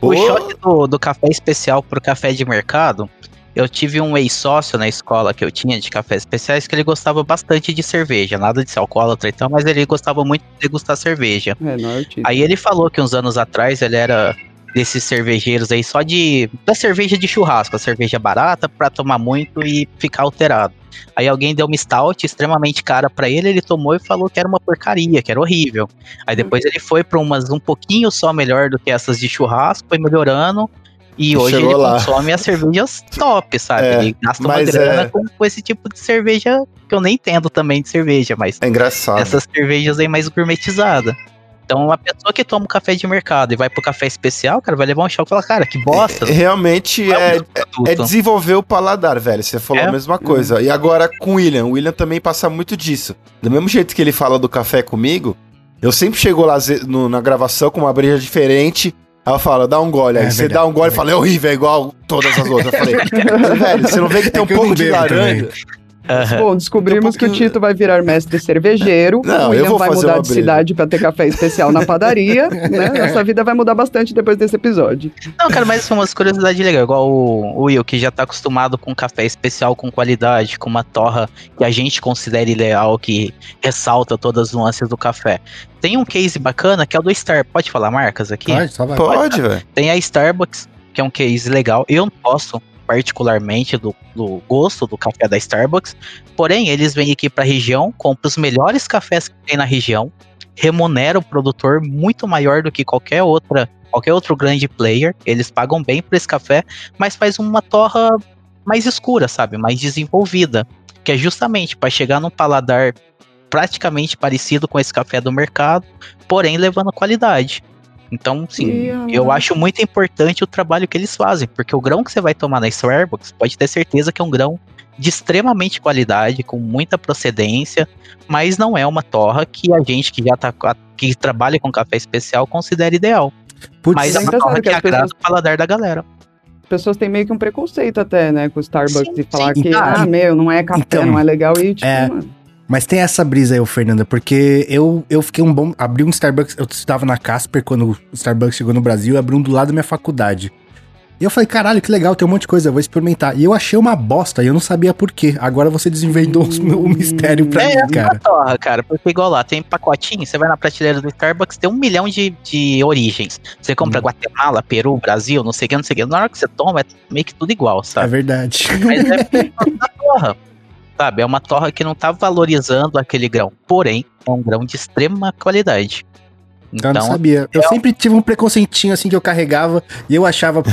O Ô, choque do, do café especial pro café de mercado, eu tive um ex-sócio na escola que eu tinha de cafés especiais que ele gostava bastante de cerveja, nada de ser alcoólatra e tal, mas ele gostava muito de degustar cerveja. É, norte. Aí ele falou que uns anos atrás ele era desses cervejeiros aí só de da cerveja de churrasco, a cerveja barata pra tomar muito e ficar alterado. Aí alguém deu uma stout extremamente cara pra ele, ele tomou e falou que era uma porcaria, que era horrível. Aí depois ele foi pra umas um pouquinho só melhor do que essas de churrasco, foi melhorando. E hoje Chegou ele lá. consome as cervejas top, sabe? É, ele gasta uma grana é- com, com esse tipo de cerveja que eu nem entendo também de cerveja, mas É engraçado. essas cervejas aí mais gourmetizadas. Então, uma pessoa que toma um café de mercado e vai pro café especial, cara, vai levar um choque e falar, cara, que bosta. Realmente é o é, produto. é desenvolver o paladar, velho. Você falou É. a mesma coisa. E agora com o William. O William também passa muito disso. Do mesmo jeito que ele fala do café comigo, eu sempre chego lá no- na gravação com uma breja diferente. Aí eu falo, dá um gole. Aí É você verdade, dá um gole e é fala, é horrível, é igual todas as outras. Eu falei, velho, você não vê que tem É um pouco de laranja? Bom, descobrimos Um que o pouquinho- Tito vai virar mestre cervejeiro. Não, o eu William vou vai fazer mudar de cidade pra ter café especial na padaria. né? Nossa vida vai mudar bastante depois desse episódio. Não, cara, mas são umas curiosidades legais. Igual o, Will, que já tá acostumado com café especial com qualidade, com uma torra que a gente considera ideal, que ressalta todas as nuances do café. Tem um case bacana que é o do Star. Pode falar marcas aqui? Pode, só vai. Pode, velho. Tem a Starbucks, que é um case legal. Eu não gosto particularmente do, do gosto do café da Starbucks. Porém, eles vêm aqui para a região, compram os melhores cafés que tem na região, remunera o produtor muito maior do que qualquer outra, qualquer outro grande player. Eles pagam bem por esse café, mas faz uma torra mais escura, sabe? Mais desenvolvida, que é justamente para chegar num paladar praticamente parecido com esse café do mercado, porém levando qualidade. Então, sim, E eu acho muito importante o trabalho que eles fazem, porque o grão que você vai tomar na Starbucks pode ter certeza que é um grão de extremamente qualidade, com muita procedência, mas não é uma torra que a gente que já tá que trabalha com café especial considera ideal. Putz, Mas é uma torra que que as agrada pessoas- o paladar da galera. As pessoas têm meio que um preconceito até, né, com o Starbucks Sim, e falar sim. que, Então, ah, meu, não é café, então, não é legal. E, tipo, é. mano, Mas tem essa brisa aí, ô, Fernanda, porque eu, eu fiquei um bom. Abri um Starbucks. Eu estava na Casper quando o Starbucks chegou no Brasil, abri um do lado da minha faculdade. E eu falei, caralho, que legal, tem um monte de coisa, eu vou experimentar. E eu achei uma bosta, e eu não sabia por quê. Agora você desvendou os- o mistério pra É, mim, cara. uma torra, cara, porque igual lá, tem pacotinho, você vai na prateleira do Starbucks, tem um milhão de, de origens. Você compra Hum. Guatemala, Peru, Brasil, não sei o que, não sei o que. Na hora que você toma, é meio que tudo igual, É sabe? verdade. Mas é por causa da torra. Sabe? É uma torra que não tá valorizando aquele grão. Porém, é um grão de extrema qualidade. Eu não Então, sabia. Eu sempre tive um preconceitinho assim que eu carregava e eu achava que,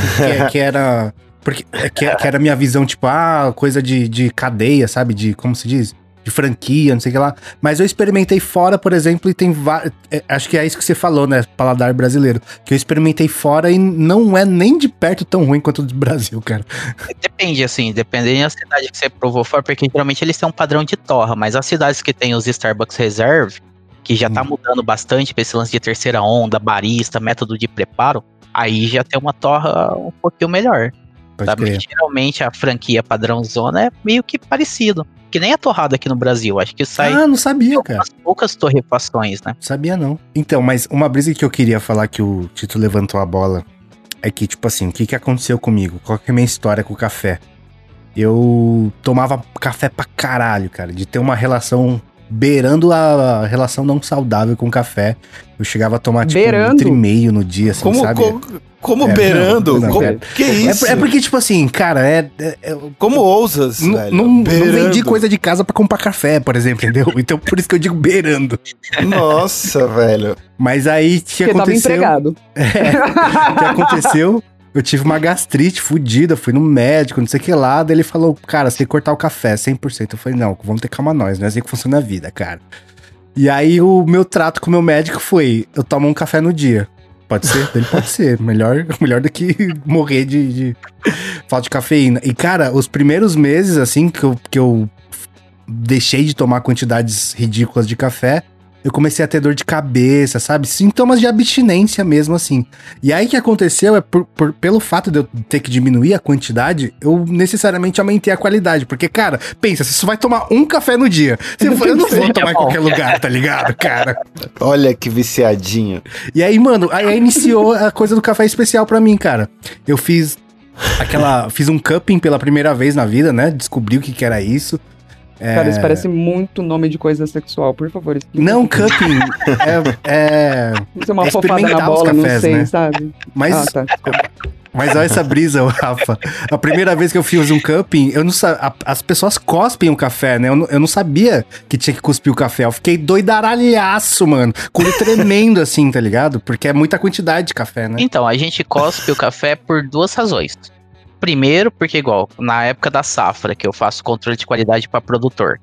que era. Porque é, que, que era a minha visão, tipo, ah, coisa de, de cadeia, sabe? De, como se diz? De franquia, não sei o que lá. Mas eu experimentei fora, por exemplo, e tem vários. acho que é isso que você falou, né? Paladar brasileiro. Que eu experimentei fora e não é nem de perto tão ruim quanto o do Brasil, cara. depende, assim, dependendo da cidade que você provou fora, porque geralmente eles têm um padrão de torra, mas as cidades que tem os Starbucks Reserve, que já tá Hum. mudando bastante pra esse lance de terceira onda, barista, método de preparo, aí já tem uma torra um pouquinho melhor. Pode. Porque Geralmente a franquia padrão zona é meio que parecido. Que nem a torrada aqui no Brasil. Acho que sai Ah, não sabia, cara. poucas torrefações, né? Sabia não. Então, mas uma brisa que eu queria falar que o Tito levantou a bola é que, tipo assim, o que, que aconteceu comigo? Qual que é a minha história com o café? Eu tomava café pra caralho, cara, de ter uma relação beirando a relação não saudável com o café. Eu chegava a tomar, tipo, um Beirando? litro e meio no dia, assim, Como, sabe? como, como É, beirando? não, não, Como- é- que É, isso? é porque, tipo assim, cara, é. é- é- Como ousas, não, vendi coisa de casa pra comprar café, por exemplo, entendeu? Então por isso que eu digo beirando. Nossa, velho. Mas aí que porque tava aconteceu? empregado. o que aconteceu? Eu tive uma gastrite fudida, fui no médico, não sei o que lá. Daí ele falou, cara, você tem que cortar o café 100%. Eu falei, não, vamos ter calma nós, não é assim que funciona a vida, cara. E aí o meu trato com o meu médico foi: eu tomo um café no dia. Pode ser? Ele pode ser. Melhor, melhor do que morrer de, de falta de cafeína. E, cara, os primeiros meses, assim, que eu, que eu deixei de tomar quantidades ridículas de café, eu comecei a ter dor de cabeça, sabe? Sintomas de abstinência mesmo, assim. E aí o que aconteceu é, por, por- pelo fato de eu ter que diminuir a quantidade, eu necessariamente aumentei a qualidade. Porque, cara, pensa, você só vai tomar um café no dia. Você eu não vou tomar em qualquer lugar, tá ligado, cara? Olha que viciadinho. E aí, mano, aí, aí iniciou a coisa do café especial pra mim, cara. Eu fiz aquela. Fiz um cupping pela primeira vez na vida, né? Descobri o que, que era isso. Cara, isso parece muito nome de coisa sexual, por favor. explica. Não, cupping. é, é. Isso é uma é fofada na experimentar os bola, cafés, não sei, né? sabe? Mas, Ah, tá. mas olha essa brisa, Rafa. A primeira vez que eu fiz um cupping, eu não a- as pessoas cospem o café, né? Eu não, eu não sabia que tinha que cuspir o café. Eu fiquei doidaralhaço, mano. Com tremendo assim, tá ligado? Porque é muita quantidade de café, né? Então, a gente cospe o café por duas razões. Primeiro, porque igual, na época da safra, que eu faço controle de qualidade para produtor.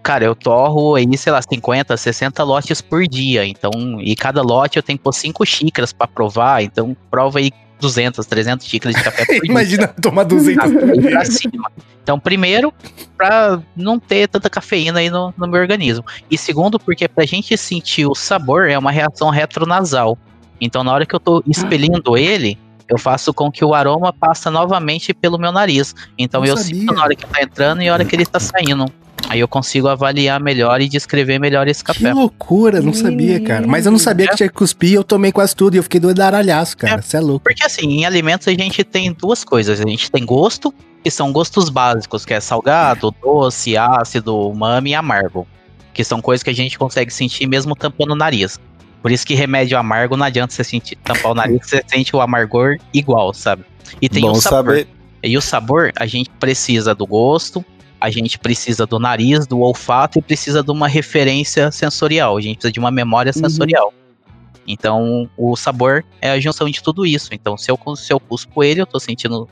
Cara, eu torro aí, sei lá, 50, 60 lotes por dia. Então, e cada lote eu tenho que pôr 5 xícaras para provar. Então, prova aí 200, 300 xícaras de café por dia. Imagina tomar 200 Aí pra cima. Então, primeiro, pra não ter tanta cafeína aí no, no meu organismo. E segundo, porque pra gente sentir o sabor é uma reação retronasal. Então, na hora que eu tô expelindo ele, eu faço com que o aroma passa novamente pelo meu nariz. Então, Não eu sabia. sinto na hora que tá entrando e na hora que ele tá saindo. Aí eu consigo avaliar melhor e descrever melhor esse Que café. loucura, não sabia, cara. Mas eu não sabia que tinha que cuspir, eu tomei quase tudo e eu fiquei doidaralhaço, cara. Você é louco. Porque assim, em alimentos a gente tem duas coisas. A gente tem gosto, que são gostos básicos, que é salgado, doce, ácido, umami e amargo. Que são coisas que a gente consegue sentir mesmo tampando o nariz. Por isso que remédio amargo não adianta você sentir, tampar o nariz, você sente o amargor igual, sabe? E tem Bom o sabor. saber. E o sabor, a gente precisa do gosto, a gente precisa do nariz, do olfato e precisa de uma referência sensorial. A gente precisa de uma memória Uhum. sensorial. Então, o sabor é a junção de tudo isso. Então, se eu, se eu cuspo ele, eu tô sentindo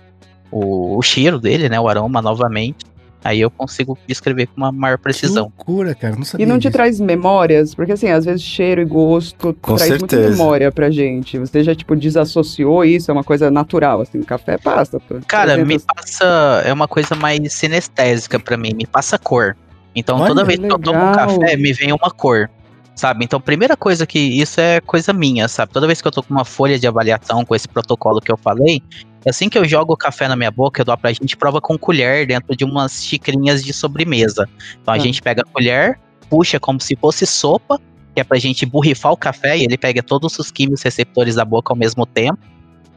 o, o cheiro dele, né? O aroma novamente. Aí eu consigo descrever com uma maior Que precisão. loucura, cara. Não sabia. E não te disso. traz memórias? Porque assim, às vezes cheiro e gosto Com traz muita certeza. memória pra gente. Você já, tipo, desassociou isso, é uma coisa natural, assim, café passa. pô. Cara, 300 me passa. É uma coisa mais sinestésica pra mim, me passa cor. Então, Olha, toda vez que eu tomo um café, me vem uma cor. Sabe? Então, primeira coisa que isso é coisa minha, sabe? Toda vez que eu tô com uma folha de avaliação com esse protocolo que eu falei, assim que eu jogo o café na minha boca, eu dou pra gente prova com colher dentro de umas xicrinhas de sobremesa. Então a Ah. gente pega a colher, puxa como se fosse sopa, que é pra gente borrifar o café e ele pega todos os químicos receptores da boca ao mesmo tempo.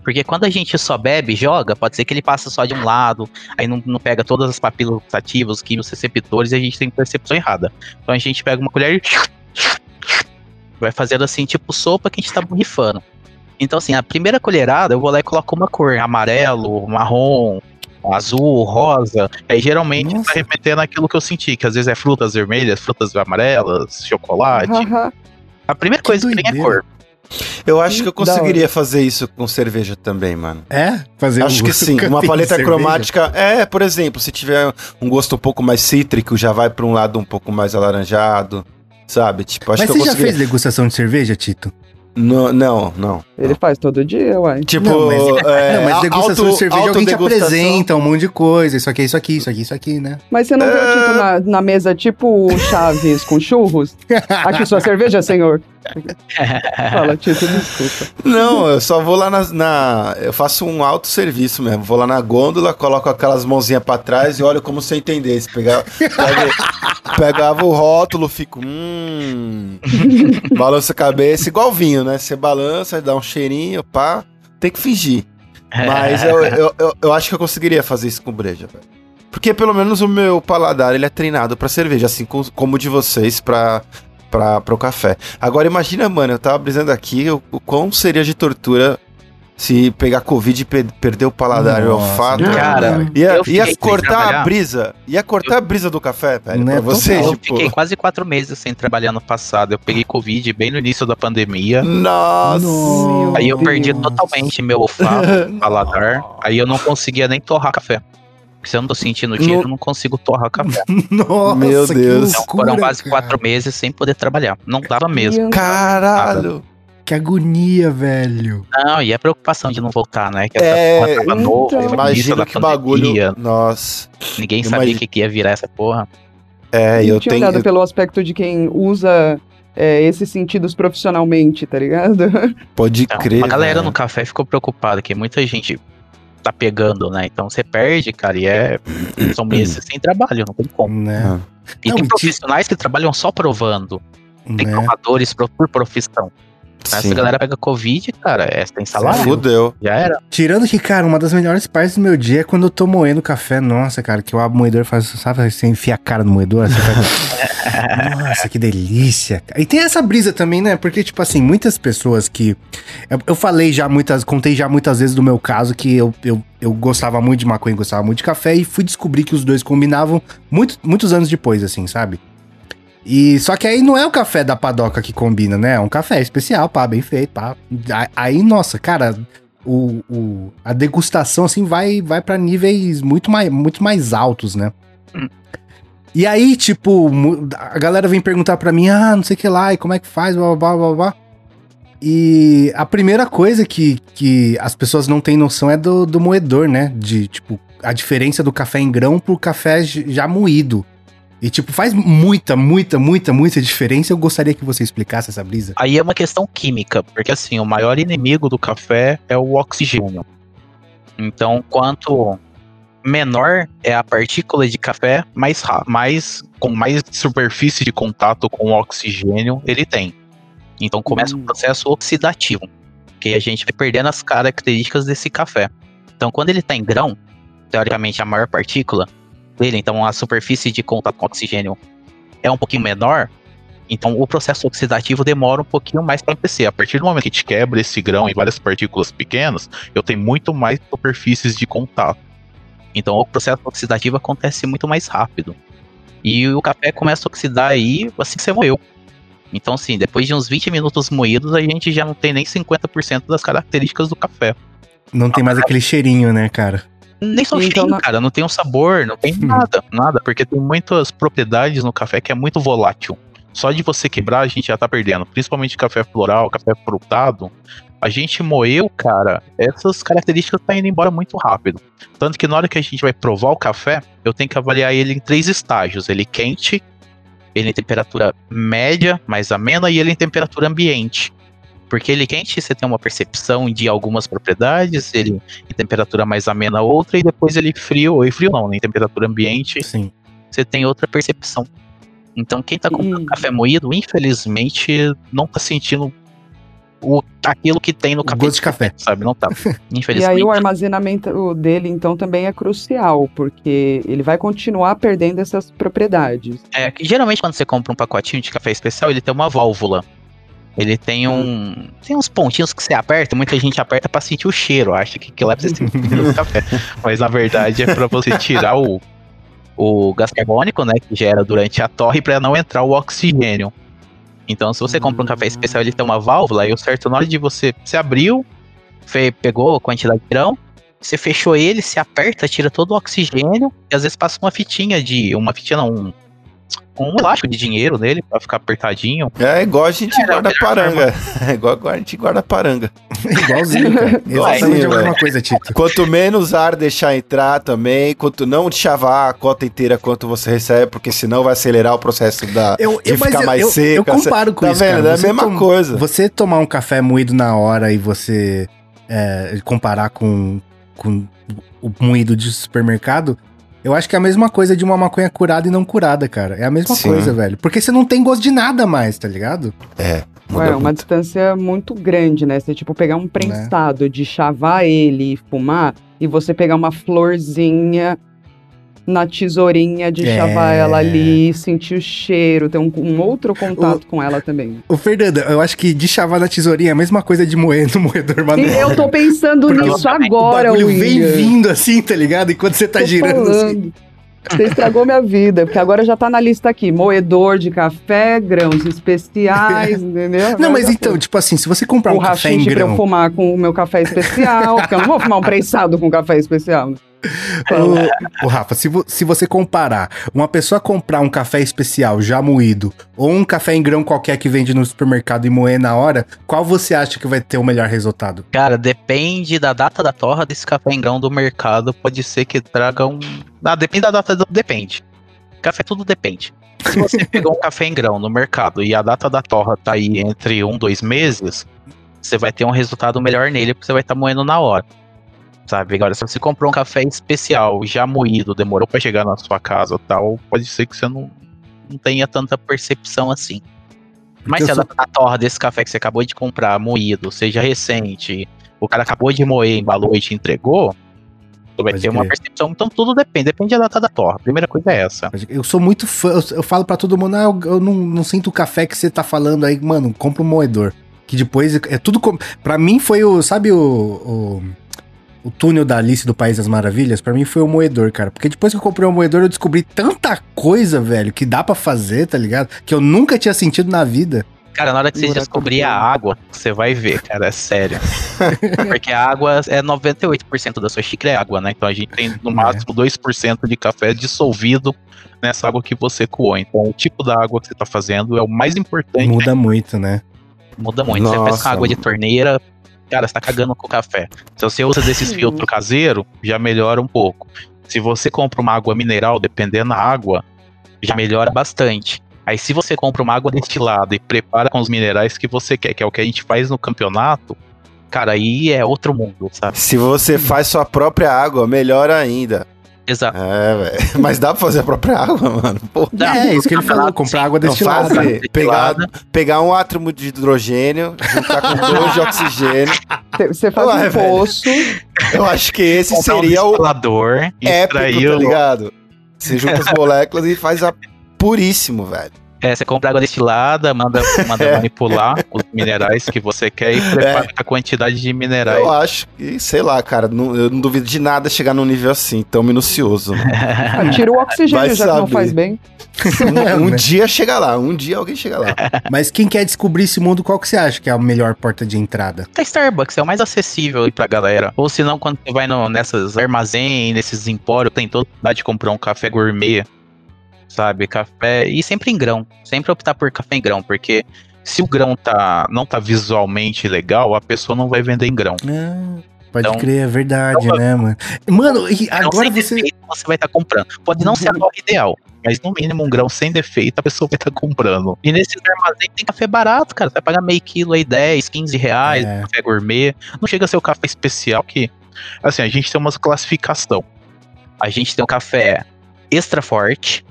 Porque quando a gente só bebe e joga, pode ser que ele passa só de um lado, aí não, não pega todas as papilas gustativas, os químicos receptores e a gente tem percepção errada. Então a gente pega uma colher e vai fazendo assim, tipo sopa que a gente tá borrifando. Então, assim, a primeira colherada eu vou lá e coloco uma cor: amarelo, marrom, azul, rosa. Aí geralmente Nossa. tá remetendo aquilo que eu senti, que às vezes é frutas vermelhas, frutas amarelas, chocolate. Haha. A primeira Que coisa que vem é doideira. cor. Eu acho que eu conseguiria fazer isso com cerveja também, mano. É? Fazer Acho um- que sim. um Uma paleta cromática. É, por exemplo, se tiver um gosto um pouco mais cítrico, já vai pra um lado um pouco mais alaranjado. Sabe? Tipo, acho Mas que você eu já fez degustação de cerveja, Tito? Não, não, não. Ele faz todo dia, uai. Tipo, Não, mas- é, não, mas degustação auto- de cerveja alguém te apresenta um monte de coisa. Isso aqui, isso aqui, isso aqui, isso aqui, né? Mas você não vê o É. Tito na, na mesa, tipo Chaves com churros? Aqui sua cerveja, senhor. Fala, desculpa. Não, eu só vou lá na, na- Eu faço um autosserviço mesmo. Vou lá na gôndola, coloco aquelas mãozinhas pra trás e olho como se eu entendesse. Pegava, pegava o rótulo, fico. Hum. balança a cabeça, igual vinho, né? Você balança, dá um cheirinho, pá. Tem que fingir. Mas eu, eu, eu, eu acho que eu conseguiria fazer isso com breja, velho. Porque pelo menos o meu paladar ele é treinado pra cerveja, assim co- como o de vocês pra, pra, pro café. Agora imagina, mano, eu tava brisando aqui o, o quão seria de tortura se pegar Covid e pe- perder o paladar e o olfato. Cara, Ia, eu ia cortar a brisa. Ia cortar a brisa do café, velho. Né, Pra vocês. Eu tipo. fiquei quase quatro meses sem trabalhar no passado. Eu peguei Covid bem no início da pandemia. Nossa. Aí eu perdi Deus. totalmente meu olfato, paladar. Aí eu não conseguia nem torrar café. Porque se eu não tô sentindo cheiro, No- eu não consigo torrar café. Nossa, Meu que Deus. Então loucura, foram quase cara. quatro meses sem poder trabalhar. Não dava mesmo. Caralho! Que agonia, velho. Não, e a preocupação de não voltar, né? Que essa É, porra tava então, novo, Imagina que bagulho. pandemia, Nossa. Ninguém sabia o imagina- que, que ia virar essa porra. É, eu eu tinha tenho. olhado pelo aspecto de quem usa é, esses sentidos profissionalmente, tá ligado? Pode Então, crer. a galera velho. no café ficou preocupada, que muita gente tá pegando, né? Então você perde, cara, e é. São meses sem trabalho, não tem como. Né? E Não, tem profissionais que trabalham só provando. Tem né? provadores pro- por profissão. Essa Sim. galera pega Covid, cara, é, tem salário. Fudeu. Já era. Tirando que, cara, uma das melhores partes do meu dia é quando eu tô moendo café. Nossa, cara, que o moedor faz, sabe, você enfia a cara no moedor, você faz... Nossa, que delícia. cara. E tem essa brisa também, né? Porque, tipo assim, muitas pessoas que. Eu, eu falei já muitas, contei já muitas vezes do meu caso que eu, eu, eu gostava muito de maconha, gostava muito de café e fui descobrir que os dois combinavam muito, muitos anos depois, assim, sabe? E só que aí não é o café da padoca que combina, né? É um café especial, pá, bem feito, pá. Aí, nossa, cara, o, o- a degustação assim vai vai para níveis muito mais, muito mais altos, né? Hum. E aí, tipo, a galera vem perguntar pra mim, ah, não sei o que lá, e como é que faz, blá, blá, blá, blá. E a primeira coisa que, que as pessoas não têm noção é do, do moedor, né? De, tipo, a diferença do café em grão pro café já moído. E, tipo, faz muita, muita, muita, muita diferença. Eu gostaria que você explicasse essa brisa. Aí é uma questão química, porque assim, o maior inimigo do café é o oxigênio. Então, quanto menor é a partícula de café, mais, mais com mais superfície de contato com o oxigênio ele tem. Então começa Hum. um processo oxidativo, que a gente vai perdendo as características desse café. Então, quando ele está em grão, teoricamente a maior partícula dele, então a superfície de contato com oxigênio é um pouquinho menor, então o processo oxidativo demora um pouquinho mais para acontecer. A partir do momento que gente quebra esse grão em várias partículas pequenas, eu tenho muito mais superfícies de contato. Então o processo oxidativo acontece muito mais rápido. E o café começa a oxidar aí assim que você moeu. Então, assim, depois de uns 20 minutos moídos, a gente já não tem nem 50% das características do café. Não tem mais aquele cheirinho, né, cara? Nem só Então, cara, não tem um sabor, não tem nada, nada, porque tem muitas propriedades no café que é muito volátil. Só de você quebrar, a gente já tá perdendo. Principalmente café floral, café frutado. A gente moeu, cara, essas características tá indo embora muito rápido. Tanto que na hora que a gente vai provar o café, eu tenho que avaliar ele em três estágios. Ele quente, ele em temperatura média, mais amena, e ele em temperatura ambiente. Porque ele quente, você tem uma percepção de algumas propriedades, ele em temperatura mais amena outra, e depois ele frio, ou frio não, né, em temperatura ambiente, Sim. você tem outra percepção. Então quem tá comprando E- café moído, infelizmente, não tá sentindo o, aquilo que tem no café, gosto de café. sabe? Não tá. E Infelizmente. aí o armazenamento dele, então, também é crucial, porque ele vai continuar perdendo essas propriedades. É, que geralmente quando você compra um pacotinho de café especial, ele tem uma válvula. Ele tem um. Tem uns pontinhos que você aperta, muita gente aperta pra sentir o cheiro. Acha que aquilo é pra você sentir o café. Mas na verdade é pra você tirar o, o gás carbônico, né? Que gera durante a torre pra não entrar o oxigênio. Então, se você compra um café especial, ele tem uma válvula, aí o certo na hora de você. Você abriu, pegou a quantidade de grão, você fechou ele, se aperta, tira todo o oxigênio, e às vezes passa uma fitinha de. Uma fitinha, não, um, um elástico de dinheiro nele pra ficar apertadinho. É igual a gente É, guarda melhor paranga. É igual a gente guarda paranga. Igualzinho, cara. Exatamente a Igualzinho, mesma coisa, Tito. Quanto menos ar deixar entrar também, quanto não te chavar a cota inteira quanto você recebe, porque senão vai acelerar o processo da, Eu, de eu, ficar eu, mais eu, seca. eu comparo com tá isso, vendo? cara. É a Você mesma tom- coisa. Você tomar um café moído na hora e você é, comparar com, com o moído de supermercado, eu acho que é a mesma coisa de uma maconha curada e não curada, cara. É a mesma Sim. coisa, velho. Porque você não tem gosto de nada mais, tá ligado? É. Ué, muda uma muito. distância muito grande, né? Você, tipo, pegar um prensado de chavar ele e fumar, e você pegar uma florzinha na tesourinha de É. chavar ela ali, sentir o cheiro, ter um, um outro contato com ela também. Ô, Fernanda, eu acho que de chavar na tesourinha é a mesma coisa de moer no moedor manual. eu tô pensando Porque nisso o o agora, bagulho vem William. vindo assim, tá ligado? Enquanto você tá Tô girando assim. falando. Você estragou minha vida, porque agora já tá na lista aqui. Moedor de café, grãos especiais, entendeu? Não, mas então, foi. tipo assim, se você comprar o um café em rachixe pra eu grão. fumar com o meu café especial, porque eu não vou fumar um prensado com café especial. O, o Rafa, se, vo, se você comparar uma pessoa comprar um café especial já moído ou um café em grão qualquer que vende no supermercado e moer na hora, qual você acha que vai ter o melhor resultado? Cara, depende da data da torra desse café em grão do mercado. Pode ser que traga um. Ah, depende da data do. Depende. Café tudo depende. Se você pegou um café em grão no mercado e a data da torra tá aí entre um, dois meses, você vai ter um resultado melhor nele, porque você vai estar tá moendo na hora. Sabe? Agora, se você comprou um café especial, já moído, demorou para chegar na sua casa tal, pode ser que você não, não tenha tanta percepção assim. Mas se a, sou... a torra desse café que você acabou de comprar, moído, seja recente, o cara acabou de moer, embalou e te entregou, tu vai Pode ter crer. uma percepção. Então tudo depende, depende da data da torra. A primeira coisa é essa. Eu sou muito fã, eu, eu falo para todo mundo, ah, eu, eu não, não, sinto o café que você tá falando aí, mano, compra um moedor. Que depois é tudo. Com... Pra mim foi o. Sabe o, o o túnel da Alice do País das Maravilhas, para mim foi o moedor, cara. Porque depois que eu comprei o moedor, eu descobri tanta coisa, velho, que dá para fazer, tá ligado? Que eu nunca tinha sentido na vida. Cara, na hora que você descobrir a água, você vai ver, cara, é sério. Porque a água é 98% da sua xícara é água, né? Então a gente tem no máximo 2% de café dissolvido nessa água que você coou. Então o tipo da água que você tá fazendo é o mais importante. Muda muito, né? Muda muito. Nossa. Você faz com água de torneira, cara, você tá cagando com o café. Se você usa desses filtros caseiro, já melhora um pouco. Se você compra uma água mineral, dependendo da água, já melhora bastante. Aí se você compra uma água destilada e prepara com os minerais que você quer, que é o que a gente faz no campeonato, cara, aí é outro mundo, sabe? Se você faz sua própria água, melhor ainda. Exato. É, velho. Mas dá pra fazer a própria água, mano. Pô. É, isso que ele falou, comprar água destilada. Fazer, pegar, pegar um átomo de hidrogênio, juntar com dois de oxigênio. Você faz Ué, um poço. Eu acho que esse seria o épico, tá ligado? Você junta as moléculas e faz a puríssimo, velho. É, você compra água destilada, manda, manda é. manipular os minerais que você quer e prepara é. a quantidade de minerais. Eu acho que, sei lá, cara, não, eu não duvido de nada chegar num nível assim, tão minucioso. Tira o oxigênio, Vai já saber. que não faz bem. um, um dia chega lá, um dia alguém chega lá. Mas quem quer descobrir esse mundo, qual que você acha que é a melhor porta de entrada? A Starbucks é o mais acessível aí pra galera. Ou se não, quando você vai no, nessas armazéns, nesses empórios, tem toda de comprar um café gourmet sabe? Café. E sempre em grão. Sempre optar por café em grão, porque se o grão tá, não tá visualmente legal, a pessoa não vai vender em grão. Ah, pode então, crer, é verdade, então, né, mano? Mano, e agora você. Defeito, você vai estar tá comprando. Pode não ser a torre ideal. Mas no mínimo um grão sem defeito a pessoa vai estar tá comprando. E nesses armazéns tem café barato, cara. Você vai pagar meio quilo aí, 10, 15 reais, é. café gourmet. Não chega a ser o café especial que. Assim, a gente tem uma classificação. A gente tem um café extra forte,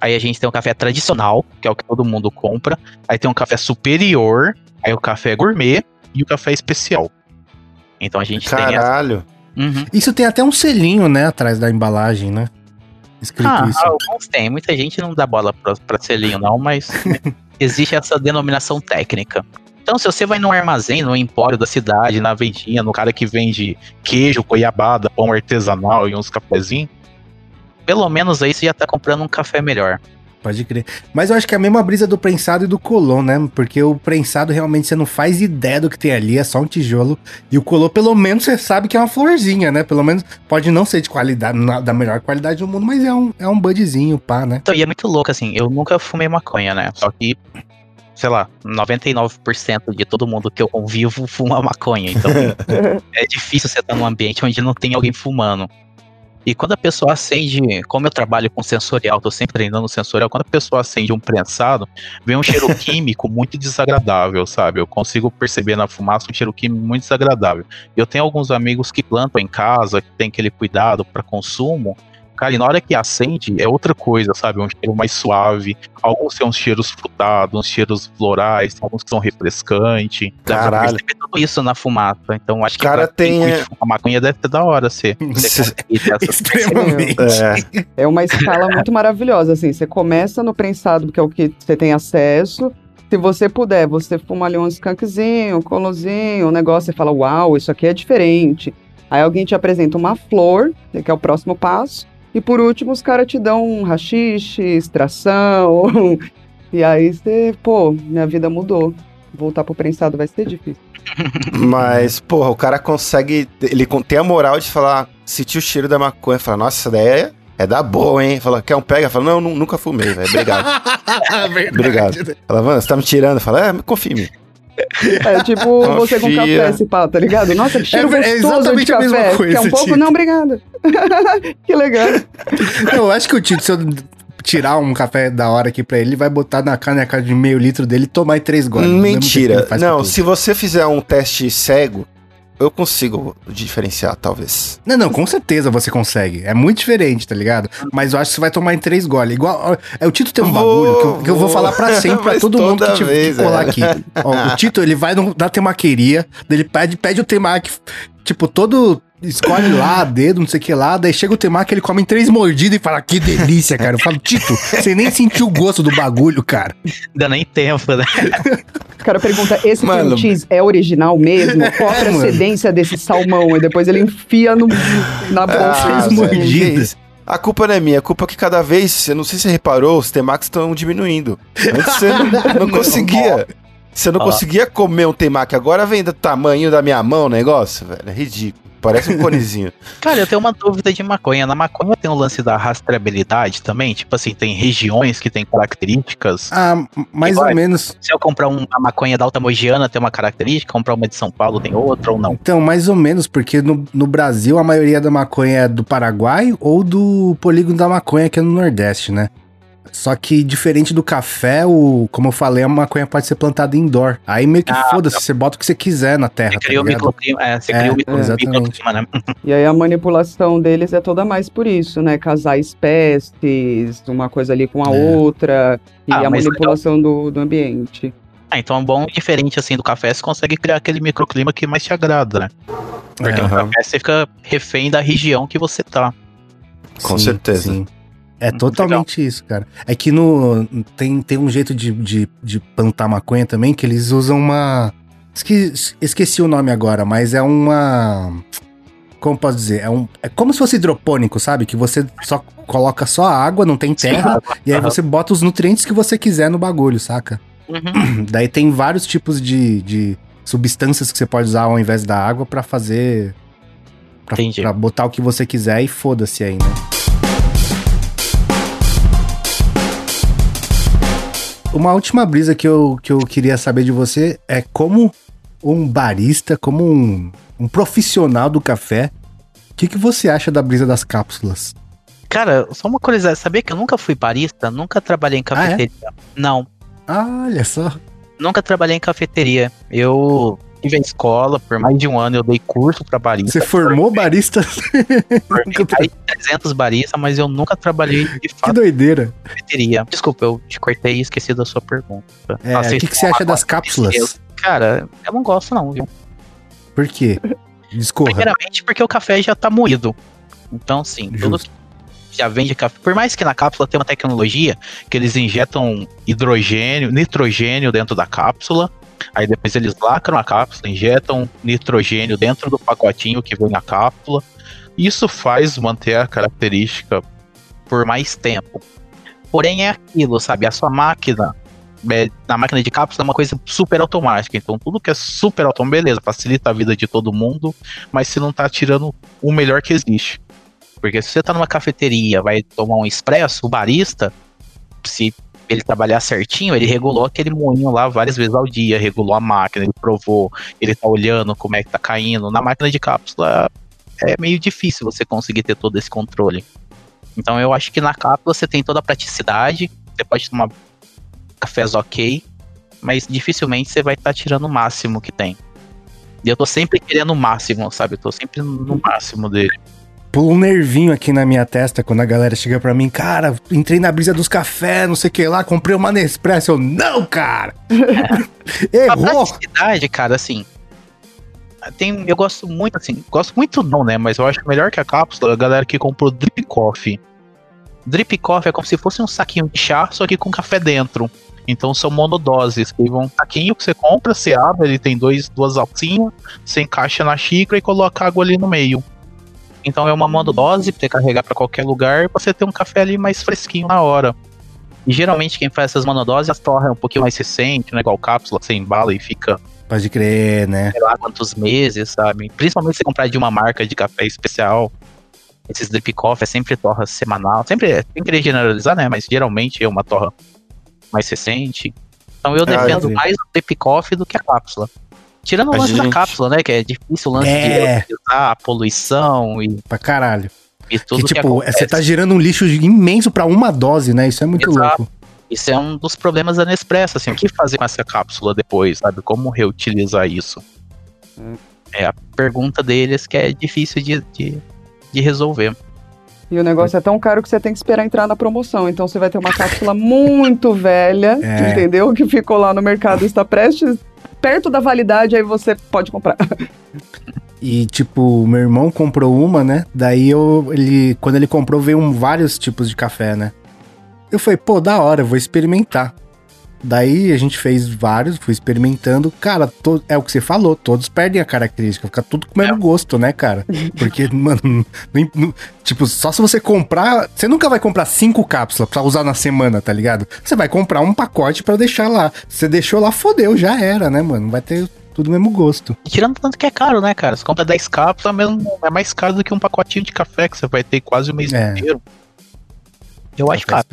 Aí a gente tem um café tradicional, que é o que todo mundo compra. Aí tem um café superior, aí o café gourmet e o café especial. Então a gente Caralho. tem. Caralho! Uhum. Isso tem até um selinho, né, atrás da embalagem, né? Escrito ah, isso. Alguns tem. Muita gente não dá bola pra, pra selinho, não, mas existe essa denominação técnica. Então, se você vai num armazém, no empório da cidade, na vendinha, no cara que vende queijo, goiabada, pão artesanal e uns cafezinhos, pelo menos aí você já tá comprando um café melhor. Pode crer. Mas eu acho que é a mesma brisa do prensado e do colô, né? Porque o prensado realmente você não faz ideia do que tem ali, é só um tijolo. E o colô, pelo menos, você sabe que é uma florzinha, né? Pelo menos pode não ser de qualidade, da melhor qualidade do mundo, mas é um, é um budzinho, pá, né? Então, e é muito louco, assim, eu nunca fumei maconha, né? Só que sei lá, 99% de todo mundo que eu convivo fuma maconha. Então é difícil você estar num ambiente onde não tem alguém fumando. E quando a pessoa acende, como eu trabalho com sensorial, tô sempre treinando sensorial, quando a pessoa acende um prensado, vem um cheiro químico muito desagradável, sabe? Eu consigo perceber na fumaça um cheiro químico muito desagradável. Eu tenho alguns amigos que plantam em casa, que tem aquele cuidado para consumo, Cara, e na hora que acende, é outra coisa, sabe? Um cheiro mais suave. Alguns têm uns cheiros frutados, uns cheiros florais, alguns que são refrescantes. Caralho. Dá tudo isso na fumaça. Então acho que cara tem. É... A maconha deve ser da hora ser. Extremamente. É. é uma escala muito maravilhosa, assim. Você começa no prensado, que é o que você tem acesso. Se você puder, você fuma ali um skunkzinho, um colozinho, um negócio, você fala, uau, isso aqui é diferente. Aí alguém te apresenta uma flor, que é o próximo passo. E por último, os caras te dão um rachixe, extração. e aí você, pô, minha vida mudou. Voltar pro prensado vai ser difícil. Mas, porra, o cara consegue. Ele tem a moral de falar, sentir o cheiro da maconha. Fala, nossa, essa daí é, é da boa, hein? Fala, quer um pega? Fala, não, nu- nunca fumei, velho. Obrigado. Verdade. Obrigado. Fala, mano, você tá me tirando? Fala, é, confia em mim. É tipo você com café, esse pá, tá ligado? Nossa, que cheiro É, é exatamente a mesma coisa, Quer um pouco? Tito. Não, obrigado. que legal. Eu acho que o Tito, se eu tirar um café da hora aqui pra ele, ele vai botar na caneca de meio litro dele e tomar em três goles. Mentira. Não, se você fizer um teste cego, eu consigo diferenciar, talvez. Não, não, com certeza você consegue. É muito diferente, tá ligado? Mas eu acho que você vai tomar em três goles. Igual. É, o Tito tem um Vou, bagulho que eu, que eu vou falar pra sempre pra todo mundo que, tiver vez, que colar é. aqui. Ó, o Tito, ele vai no- na temaqueria, ele pede, pede o temaki, tipo, todo. Escolhe lá, dedo, não sei o que lá, daí chega o temaki, ele come em três mordidas e fala, que delícia, cara. Eu falo, Tito, você nem sentiu o gosto do bagulho, cara. Ainda nem tempo, né? O cara pergunta: esse Mano. cream cheese é original mesmo? Qual a É, mano. procedência desse salmão? E depois ele enfia no, na bolsa. Ah, e- uma- velho, mordida. que isso? A culpa não é minha, a culpa é que cada vez, eu não sei se você reparou, os temax estão diminuindo. Antes você não, não conseguia. Você não Ó. conseguia comer um temaki, agora vem do tamanho da minha mão o negócio, velho. É ridículo. Parece um conezinho. Cara, eu tenho uma dúvida de maconha. Na maconha tem o lance da rastreabilidade também? Tipo assim, tem regiões que tem características. Ah, mais Igual. ou menos. Se eu comprar um- uma maconha da Alta Mogiana tem uma característica, comprar uma de São Paulo tem outra ou não? Então, mais ou menos, porque no, no Brasil a maioria da maconha é do Paraguai ou do polígono da maconha, que é no Nordeste, né? Só que diferente do café, o, como eu falei, a maconha pode ser plantada indoor. Aí meio que Ah, foda-se, você bota o que você quiser na terra. Você tá cria o ligado? microclima, é, você É, cria o micro- exatamente. microclima, né? E aí a manipulação deles é toda mais por isso, né? Casar espécies, uma coisa ali com a É. outra, e Ah, a mas manipulação do, do ambiente. Ah, então é bom e diferente assim do café, você consegue criar aquele microclima que mais te agrada, né? Porque É, no café você fica refém da região que você tá. Com certeza. É totalmente isso, cara. É que no tem, tem um jeito de, de, de plantar maconha também que eles usam uma. Esque, esqueci o nome agora, mas é uma. Como posso dizer? É, um, é como se fosse hidropônico, sabe? Que você só coloca só água, não tem terra, e aí você bota os nutrientes que você quiser no bagulho, saca? Uhum. Daí tem vários tipos de, de substâncias que você pode usar ao invés da água pra fazer. Pra, Entendi. pra botar o que você quiser e foda-se aí, né? Uma última brisa que eu, que eu queria saber de você é como um barista, como um, um profissional do café, o que, que você acha da brisa das cápsulas? Cara, só uma curiosidade, sabia que eu nunca fui barista? Nunca trabalhei em Ah, é? cafeteria. Não, Ah, olha só. nunca trabalhei em cafeteria. Eu tive a escola, por mais de um ano eu dei curso pra barista. Você formou barista? Formei mais de 300 baristas, mas eu nunca trabalhei de Que fato doideira. em cafeteria. Desculpa, eu te cortei e esqueci da sua pergunta. É, o que, que você acha das cápsulas? Cara, eu não gosto não, viu? Por quê? Discorra. Primeiramente porque o café já tá moído. Então, sim, tudo que já vende café. Por mais que na cápsula tenha uma tecnologia que eles injetam hidrogênio, nitrogênio dentro da cápsula. Aí depois eles lacram a cápsula, injetam nitrogênio dentro do pacotinho que vem na cápsula. Isso faz manter a característica por mais tempo. Porém, é aquilo, sabe? A sua máquina, é, na máquina de cápsula, é uma coisa super automática. Então, tudo que é super automático, beleza, facilita a vida de todo mundo, mas se não tá tirando o melhor que existe. Porque se você tá numa cafeteria, vai tomar um expresso, o barista, se ele trabalhar certinho, ele regulou aquele moinho lá várias vezes ao dia, regulou a máquina, ele provou, ele tá olhando como é que tá caindo. Na máquina de cápsula é meio difícil você conseguir ter todo esse controle. Então eu acho que na cápsula você tem toda a praticidade, você pode tomar cafés ok, mas dificilmente você vai estar tirando o máximo que tem. E eu tô sempre querendo o máximo, sabe? Eu tô sempre no máximo dele. Pula um nervinho aqui na minha testa quando a galera chega pra mim, cara, entrei na brisa dos cafés, não sei o que lá, comprei uma Nespresso. Eu, não, cara! A Errou! praticidade, cara, assim. Tem, eu gosto muito, assim, gosto muito não, né? Mas eu acho melhor que a cápsula a galera que comprou Drip Coffee. Drip Coffee é como se fosse um saquinho de chá, só que com café dentro. Então são monodoses. Que vão um saquinho que você compra, você abre, ele tem dois, duas alcinhas, você encaixa na xícara e coloca água ali no meio. Então é uma monodose pra você carregar pra qualquer lugar, pra você ter um café ali mais fresquinho na hora. E geralmente quem faz essas monodoses, as torra é um pouquinho mais recente, não é igual cápsula, que você embala e fica Pode crer, né? sei lá quantos meses, sabe? Principalmente se comprar de uma marca de café especial. Esses drip coffee é sempre torra semanal. Sempre, é, sem querer generalizar, né? Mas geralmente é uma torra mais recente. Então eu defendo entendi. mais o drip coffee do que a cápsula. Tirando o lance da gente- cápsula, né? Que é difícil o lance É. de usar a poluição e, Pra caralho. e tudo que, que, tipo, acontece. você tá gerando um lixo imenso pra uma dose, né? Isso é muito Exato. louco. Isso é um dos problemas da Nespresso, assim, o que fazer com essa cápsula depois, sabe? Como reutilizar isso? É a pergunta deles que é difícil de, de, de resolver. E o negócio é tão caro que você tem que esperar entrar na promoção. Então você vai ter uma cápsula muito velha, É. entendeu? Que ficou lá no mercado, está prestes perto da validade, aí você pode comprar. E, tipo, meu irmão comprou uma, né? Daí eu, ele, quando ele comprou, veio um, vários tipos de café, né? Eu falei, pô, da hora, vou experimentar. Daí a gente fez vários, fui experimentando. Cara, to- é o que você falou, todos perdem a característica, fica tudo com o mesmo gosto, né, cara? Porque, mano, nem- não- tipo, só se você comprar. Você nunca vai comprar cinco cápsulas pra usar na semana, tá ligado? Você vai comprar um pacote pra deixar lá. Você deixou lá, fodeu, já era, né, mano? Vai ter tudo o mesmo gosto. E tirando tanto que é caro, né, cara? Você compra 10 cápsulas, mesmo é mais caro do que um pacotinho de café que você vai ter quase o mês É. inteiro. Eu acho caro.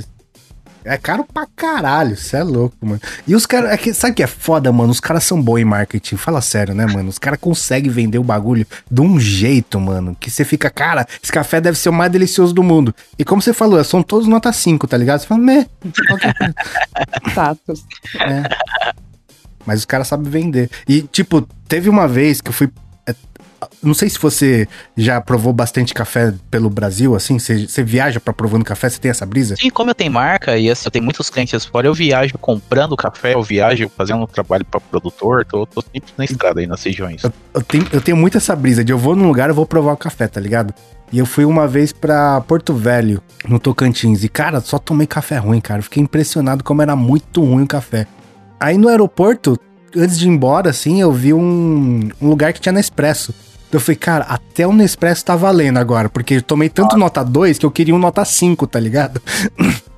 É caro pra caralho, você é louco, mano. E os caras, é que- sabe o que é foda, mano? Os caras são bons em marketing. Fala sério, né, mano? Os caras conseguem vender o bagulho de um jeito, mano, que você fica, cara, esse café deve ser o mais delicioso do mundo. E como você falou, são todos nota 5, tá ligado? Você fala, meh, qualquer coisa. É. Mas os caras sabem vender. E, tipo, teve uma vez que eu fui. Não sei se você já provou bastante café pelo Brasil, assim. Você, você viaja pra provando café, você tem essa brisa? Sim, como eu tenho marca e assim, eu tenho muitos clientes fora, eu viajo comprando café, eu viajo fazendo um trabalho para produtor, tô, tô sempre na estrada aí nas regiões. Eu tenho, eu tenho muito essa brisa de eu vou num lugar, eu vou provar o café, tá ligado? E eu fui uma vez pra Porto Velho, no Tocantins. E, cara, só tomei café ruim, cara. Eu Fiquei impressionado como era muito ruim o café. Aí no aeroporto, antes de ir embora, assim, eu vi um, um lugar que tinha Nespresso. Eu falei, cara, até o Nespresso tá valendo agora. Porque eu tomei tanto nota 2 que eu queria um nota 5, tá ligado?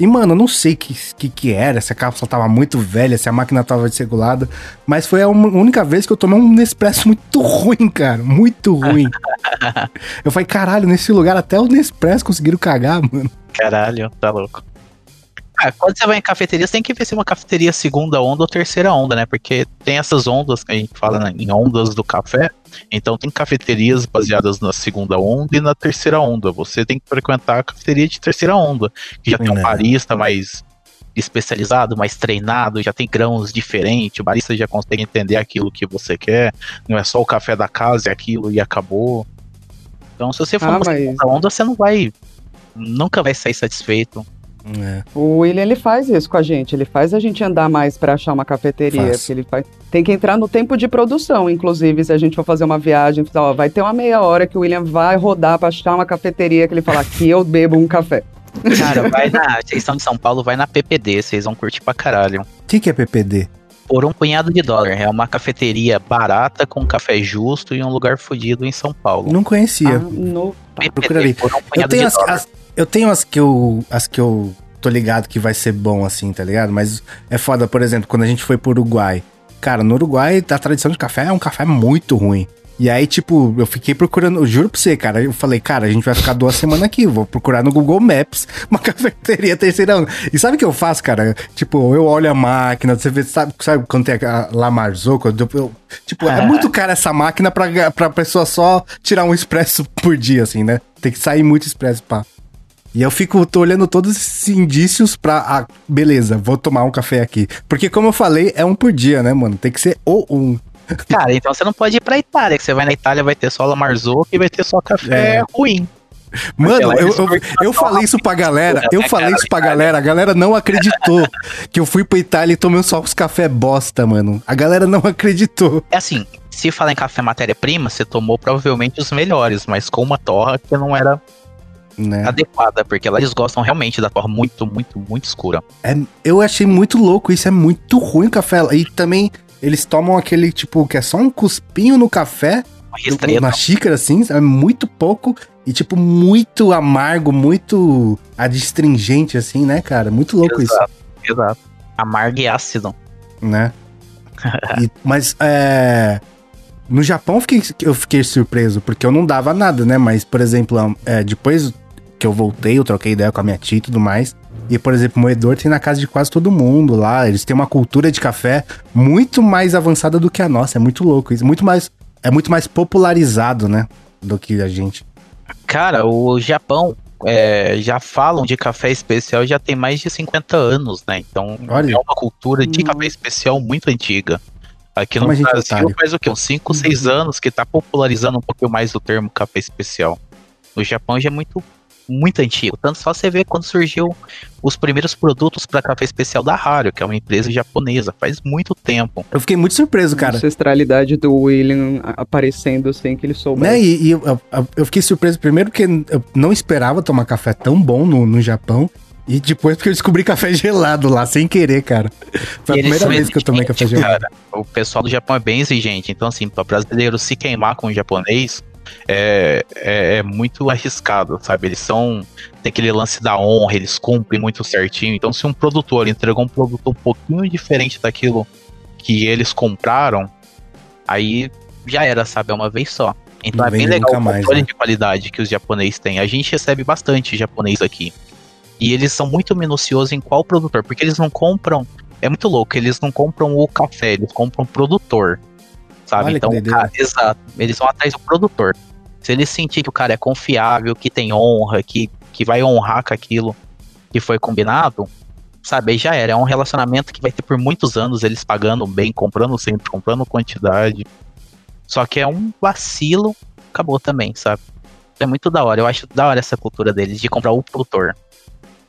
E, mano, eu não sei o que, que que era, se a cápsula tava muito velha, se a máquina tava desregulada. Mas foi a única vez que eu tomei um Nespresso muito ruim, cara. Muito ruim. eu falei, caralho, nesse lugar até o Nespresso conseguiram cagar, mano. Caralho, tá louco. Ah, quando você vai em cafeteria, você tem que ver se é uma cafeteria segunda onda ou terceira onda, né? Porque tem essas ondas que a gente fala né, em ondas do café. Então tem cafeterias baseadas na segunda onda e na terceira onda. Você tem que frequentar a cafeteria de terceira onda, que já tem um É. barista mais especializado, mais treinado, já tem grãos diferentes, o barista já consegue entender aquilo que você quer. Não é só o café da casa, é aquilo e acabou. Então, se você for Ah, na mas- segunda onda, você não vai. Nunca vai sair satisfeito. É. O William, ele faz isso com a gente. Ele faz a gente andar mais pra achar uma cafeteria. Ele faz... Tem que entrar no tempo de produção, inclusive, se a gente for fazer uma viagem. Ó, vai ter uma meia hora que o William vai rodar pra achar uma cafeteria que ele fala, aqui eu bebo um café. Cara, vai na. Vocês são de São Paulo, vai na PPD, vocês vão curtir pra caralho. O que, que é PPD? Por um punhado de dólar. É uma cafeteria barata, com café justo e um lugar fodido em São Paulo. Não conhecia. Ah, no... PPD, procurarei. um eu punhado tenho de as, dólar. as- eu tenho as que eu. As que eu tô ligado que vai ser bom, assim, tá ligado? Mas é foda, por exemplo, quando a gente foi pro Uruguai. Cara, no Uruguai, a tradição de café é um café muito ruim. E aí, tipo, eu fiquei procurando, eu juro pra você, cara, eu falei, cara, a gente vai ficar duas semanas aqui, vou procurar no Google Maps uma cafeteria terceira onda. E sabe o que eu faço, cara? Tipo, eu olho a máquina, você vê, sabe, sabe quando tem a La Marzocco? Eu, eu- tipo, é muito cara essa máquina pra, pra pessoa só tirar um expresso por dia, assim, né? Tem que sair muito expresso, pá. E eu fico, tô olhando todos esses indícios pra. Ah, beleza, vou tomar um café aqui. Porque, como eu falei, é um por dia, né, mano? Tem que ser o um. Cara, então você não pode ir pra Itália, que você vai na Itália, vai ter só La Marzocco e vai ter só café É. ruim. Mano, lá eu, eu, eu falei isso pra galera, eu falei isso pra galera, a galera não acreditou que eu fui pra Itália e tomei só os café bosta, mano. A galera não acreditou. É assim, se falar em café matéria-prima, você tomou provavelmente os melhores, mas com uma torra que não era Né? adequada, porque lá eles gostam realmente da torra muito, muito, muito escura. É, eu achei muito louco, isso é muito ruim o café. E também eles tomam aquele, tipo, que é só um cuspinho no café, Uma xícara, assim, é muito pouco. E, tipo, muito amargo, muito adstringente, assim, né, cara? Muito louco Exato, exato. Amargo e ácido. isso, né? E- mas é, no Japão eu fiquei, eu fiquei surpreso, porque eu não dava nada, né? Mas, por exemplo, é, depois que eu voltei, eu troquei ideia com a minha tia e tudo mais. E, por exemplo, moedor tem na casa de quase todo mundo lá. Eles têm uma cultura de café muito mais avançada do que a nossa. É muito louco isso. Muito mais, é muito mais popularizado, né? Do que a gente. Cara, o Japão é, já falam de café especial já tem mais de 50 anos, né? Então Olha. é uma cultura de café especial muito antiga. Aqui no Como gente é Brasil otário. faz o quê? Uns 5, 6 anos que tá popularizando um pouquinho mais o termo café especial. No Japão já é muito, muito antigo. Tanto só você vê quando surgiu os primeiros produtos para café especial da Hario, que é uma empresa japonesa, faz muito tempo. Eu fiquei muito surpreso, A cara. ancestralidade do William a- aparecendo sem que ele soubesse. Né? E, e eu, eu- fiquei surpreso primeiro porque eu não esperava tomar café tão bom no, no Japão. E depois porque eu descobri café gelado lá, sem querer, cara. Foi a primeira vez que eu tomei café gelado. cara. O pessoal do Japão é bem exigente. Então, assim, para brasileiro se queimar com o japonês é, é, é muito arriscado, sabe? Eles são. Tem aquele lance da honra, eles cumprem muito certinho. Então, se um produtor entregou um produto um pouquinho diferente daquilo que eles compraram, aí já era, sabe? É uma vez só. Então Não é bem legal o mais, controle né? de qualidade que os japoneses têm. A gente recebe bastante japonês aqui. E eles são muito minuciosos em qual produtor, porque eles não compram. É muito louco, eles não compram o café, eles compram o produtor. Sabe? Olha então, cara, exato. Eles vão atrás do produtor. Se eles sentir que o cara é confiável, que tem honra, que, que vai honrar com aquilo que foi combinado, sabe? Aí já era. É um relacionamento que vai ter por muitos anos, eles pagando bem, comprando sempre, comprando quantidade. Só que é um vacilo, acabou também, sabe? É muito da hora. Eu acho da hora essa cultura deles de comprar o produtor.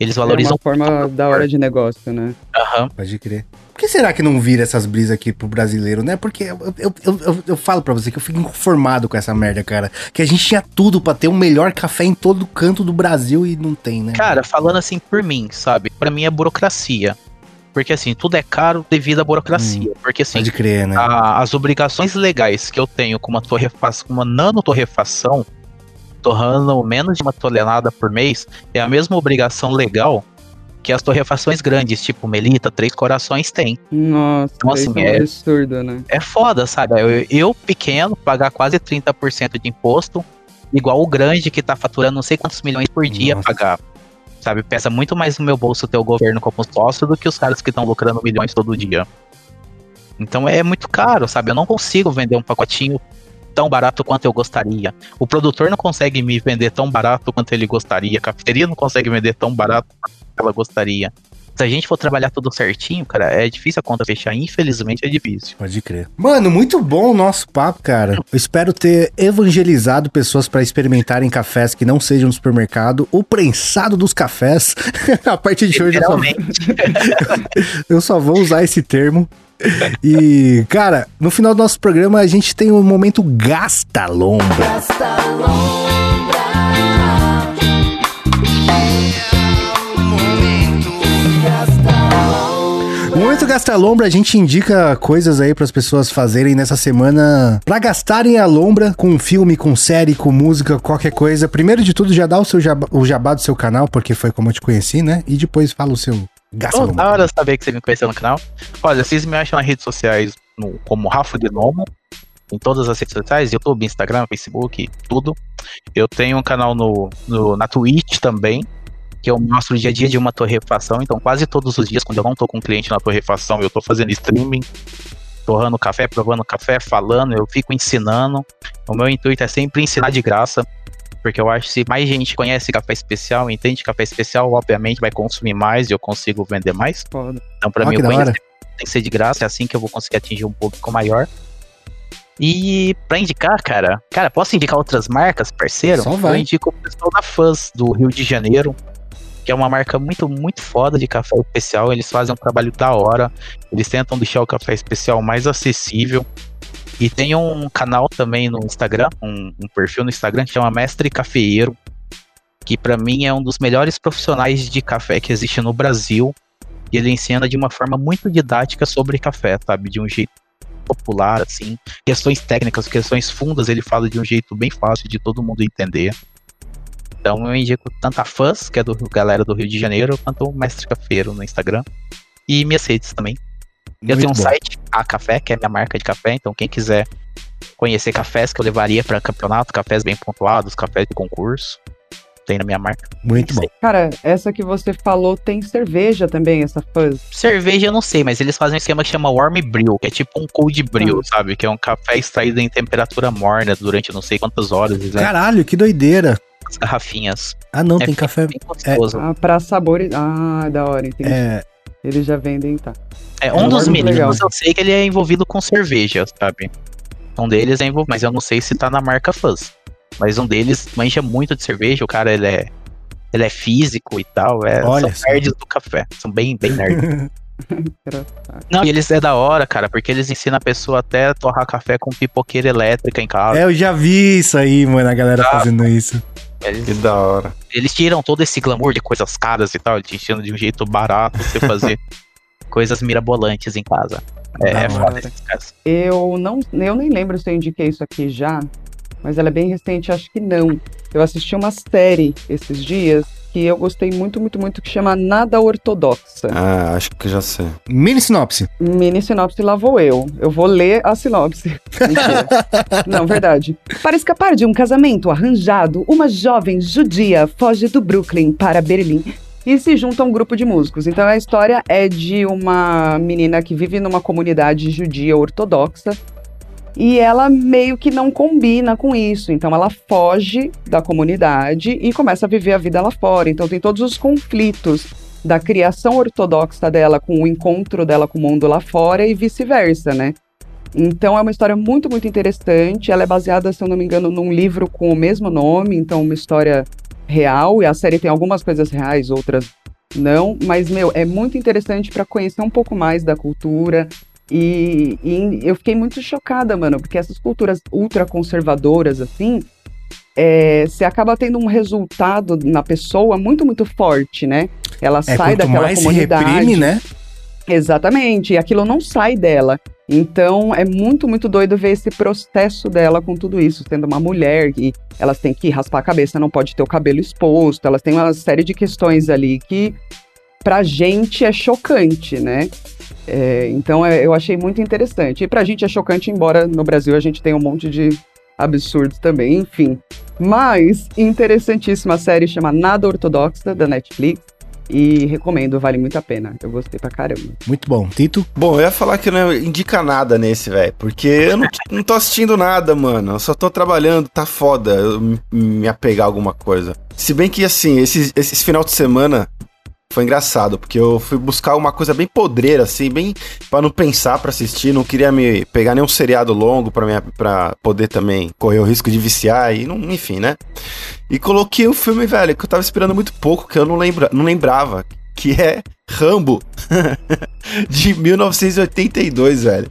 Eles É valorizam uma forma da hora de negócio, né? Aham. Pode crer. Por que será que não vira essas brisas aqui pro brasileiro, né? Porque eu, eu, eu, eu, eu falo pra você que eu fico inconformado com essa merda, cara. Que a gente tinha tudo pra ter o melhor café em todo canto do Brasil e não tem, né? Cara, falando assim por mim, sabe? Pra mim é burocracia. Porque assim, tudo é caro devido à burocracia. Porque assim, Pode crer, né? a- as obrigações legais que eu tenho com uma torrefação, com uma nanotorrefação, torrando menos de uma tonelada por mês, é a mesma obrigação legal que as torrefações grandes, tipo Melita, Três Corações, têm. Nossa, Então, assim, é um é- absurdo, né? É foda, sabe? Eu, eu, pequeno, pagar quase 30% de imposto, igual o grande que tá faturando não sei quantos milhões por dia Nossa. pagar. Sabe? Pesa muito mais no meu bolso ter o governo como sócio do que os caras que estão lucrando milhões todo dia. Então é muito caro, sabe? Eu não consigo vender um pacotinho tão barato quanto eu gostaria. O produtor não consegue me vender tão barato quanto ele gostaria. A cafeteria não consegue vender tão barato quanto ela gostaria. Se a gente for trabalhar tudo certinho, cara, é difícil a conta fechar. Infelizmente é difícil. Pode crer. Mano, muito bom o nosso papo, cara. Eu espero ter evangelizado pessoas pra experimentarem cafés que não sejam no supermercado. O prensado dos cafés. a partir de hoje eu só, eu só vou usar esse termo. E, cara, no final do nosso programa a gente tem o momento Gasta Lombra. No momento Gasta Lombra, a gente indica coisas aí para as pessoas fazerem nessa semana pra gastarem a lombra com filme, com série, com música, qualquer coisa. Primeiro de tudo, já dá o seu jabá, o jabá do seu canal, porque foi como eu te conheci, né? E depois fala o seu Oh, Lombra. da hora saber que você me conheceu no canal. Olha, vocês me acham nas redes sociais no- como Rafa de Nomo, em todas as redes sociais, YouTube, Instagram, Facebook, tudo. Eu tenho um canal no, no- na Twitch também, que eu mostro o dia a dia de uma torrefação. Então, quase todos os dias, quando eu não tô com um cliente na torrefação, eu tô fazendo streaming, torrando café, provando café, falando, eu fico ensinando. O meu intuito é sempre ensinar de graça. Porque eu acho que se mais gente conhece café especial, entende café especial, obviamente vai consumir mais e eu consigo vender mais. Foda. Então, pra Ah, mim, o conhecimento tem que ser de graça, é assim que eu vou conseguir atingir um público maior. E pra indicar, cara, cara, posso indicar outras marcas, parceiro? Só vai. Eu indico o pessoal da Fãs do Rio de Janeiro, que é uma marca muito, muito foda de café especial. Eles fazem um trabalho da hora, eles tentam deixar o café especial mais acessível. E tem um canal também no Instagram, um, um perfil no Instagram que chama Mestre Cafeeiro, que pra mim é um dos melhores profissionais de café que existe no Brasil. E ele ensina de uma forma muito didática sobre café, sabe? De um jeito popular, assim. Questões técnicas, questões fundas, ele fala de um jeito bem fácil de todo mundo entender. Então eu indico tanto a Fãs, que é do galera do Rio de Janeiro, quanto o Mestre Cafeiro no Instagram. E minhas redes também. Eu Muito tenho um bom. site, a Café, que é minha marca de café, então quem quiser conhecer cafés que eu levaria para campeonato, cafés bem pontuados, cafés de concurso, tem na minha marca. Muito bom. Cara, essa que você falou tem cerveja também, essa fuzz. Cerveja eu não sei, mas eles fazem um esquema que chama Warm Brew, que é tipo um cold brew, sabe? Que é um café extraído em temperatura morna durante não sei quantas horas, levam Caralho, que doideira. as garrafinhas. Ah, não, É tem café. Bem gostoso. Ah, pra sabores. Ah, da hora, entendi. É, Eles já vendem, tá. É, um É dos meninos legal. eu sei que ele é envolvido com cerveja, sabe? Um deles é envolvido, mas eu não sei se tá na marca Fuzz. Mas um deles manja muito de cerveja, o cara ele é, ele é físico e tal, é, Olha são nerds do café, são bem, bem nerds. Engraçado. não, e eles é da hora, cara, porque eles ensinam a pessoa até a torrar café com pipoqueira elétrica em casa. é, eu já vi isso aí, mano, a galera Ah. fazendo isso. Eles, Que da hora. eles tiram todo esse glamour de coisas caras e tal, te ensinam de um jeito barato você fazer coisas mirabolantes em casa. É, Da é hora. foda esses caras. Eu não, eu nem lembro se eu indiquei isso aqui já, mas ela é bem recente, acho que não. Eu assisti uma série esses dias que eu gostei muito, muito, muito, que chama Nada Ortodoxa. Ah, acho que já sei. Mini sinopse. Mini sinopse lá vou eu. Eu vou ler a sinopse. Não, verdade. Para escapar de um casamento arranjado, uma jovem judia foge do Brooklyn para Berlim e se junta a um grupo de músicos. Então a história é de uma menina que vive numa comunidade judia ortodoxa e ela meio que não combina com isso. Então ela foge da comunidade e começa a viver a vida lá fora. Então tem todos os conflitos da criação ortodoxa dela com o encontro dela com o mundo lá fora e vice-versa, né? Então é uma história muito, muito interessante. Ela é baseada, se eu não me engano, num livro com o mesmo nome, então uma história real. E a série tem algumas coisas reais, outras não. Mas, meu, é muito interessante para conhecer um pouco mais da cultura. E, e eu fiquei muito chocada, mano, porque essas culturas ultraconservadoras, assim, é, você acaba tendo um resultado na pessoa muito, muito forte, né? Ela É, sai daquela mais se comunidade. reprime, né? Exatamente, e aquilo não sai dela. Então é muito, muito doido ver esse processo dela com tudo isso, sendo uma mulher e elas têm que raspar a cabeça, não pode ter o cabelo exposto, elas têm uma série de questões ali que pra gente é chocante, né? É, então é, eu achei muito interessante. E pra gente é chocante, embora no Brasil a gente tenha um monte de absurdos também, enfim. Mas interessantíssima série chama Nada Ortodoxa da Netflix. E recomendo, vale muito a pena. Eu gostei pra caramba. Muito bom. Tito? Bom, eu ia falar que não indica nada nesse, velho. Porque eu não, não tô assistindo nada, mano. Eu só tô trabalhando, tá foda eu me- apegar a alguma coisa. Se bem que, assim, esse, esse final de semana foi engraçado, porque eu fui buscar uma coisa bem podreira, assim, bem pra não pensar pra assistir. Não queria me pegar nenhum seriado longo pra poder também correr o risco de viciar e, não, enfim, né? E coloquei o filme, velho, que eu tava esperando muito pouco, que eu não, lembra, não lembrava. Que é Rambo. de 1982, velho.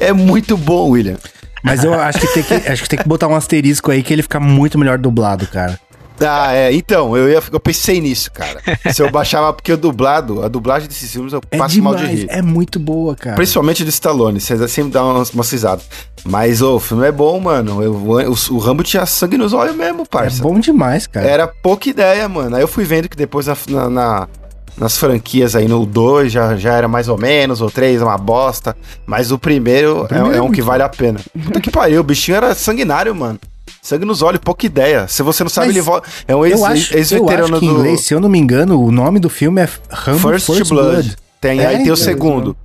É muito bom, William. Mas eu acho que, tem que, acho que tem que botar um asterisco aí que ele fica muito melhor dublado, cara. Ah, é. Então, eu, ia, eu pensei nisso, cara. Se eu baixava, porque o dublado, a dublagem desses filmes eu É passo mal de demais, rir. é muito boa, cara. Principalmente do Stallone, vocês sempre dão umas, umas risadas. Mas, ô, o filme é bom, mano. Eu- o, o Rambo tinha sangue nos olhos mesmo, É parça. bom demais, cara. Era pouca ideia, mano. Aí eu fui vendo que depois na, na- na- nas franquias aí, no 2 já, já era mais ou menos, o 3 é uma bosta. Mas o primeiro, O primeiro é, é é um que vale a pena. Puta que pariu, o bichinho era sanguinário, mano. Sangue nos olhos, pouca ideia. Se você não sabe, Mas ele volta. É um ex-veterano em do inglês, se eu não me engano, o nome do filme é Rambo First, First, Blood. Blood. Tem, É, aí tem o então, segundo.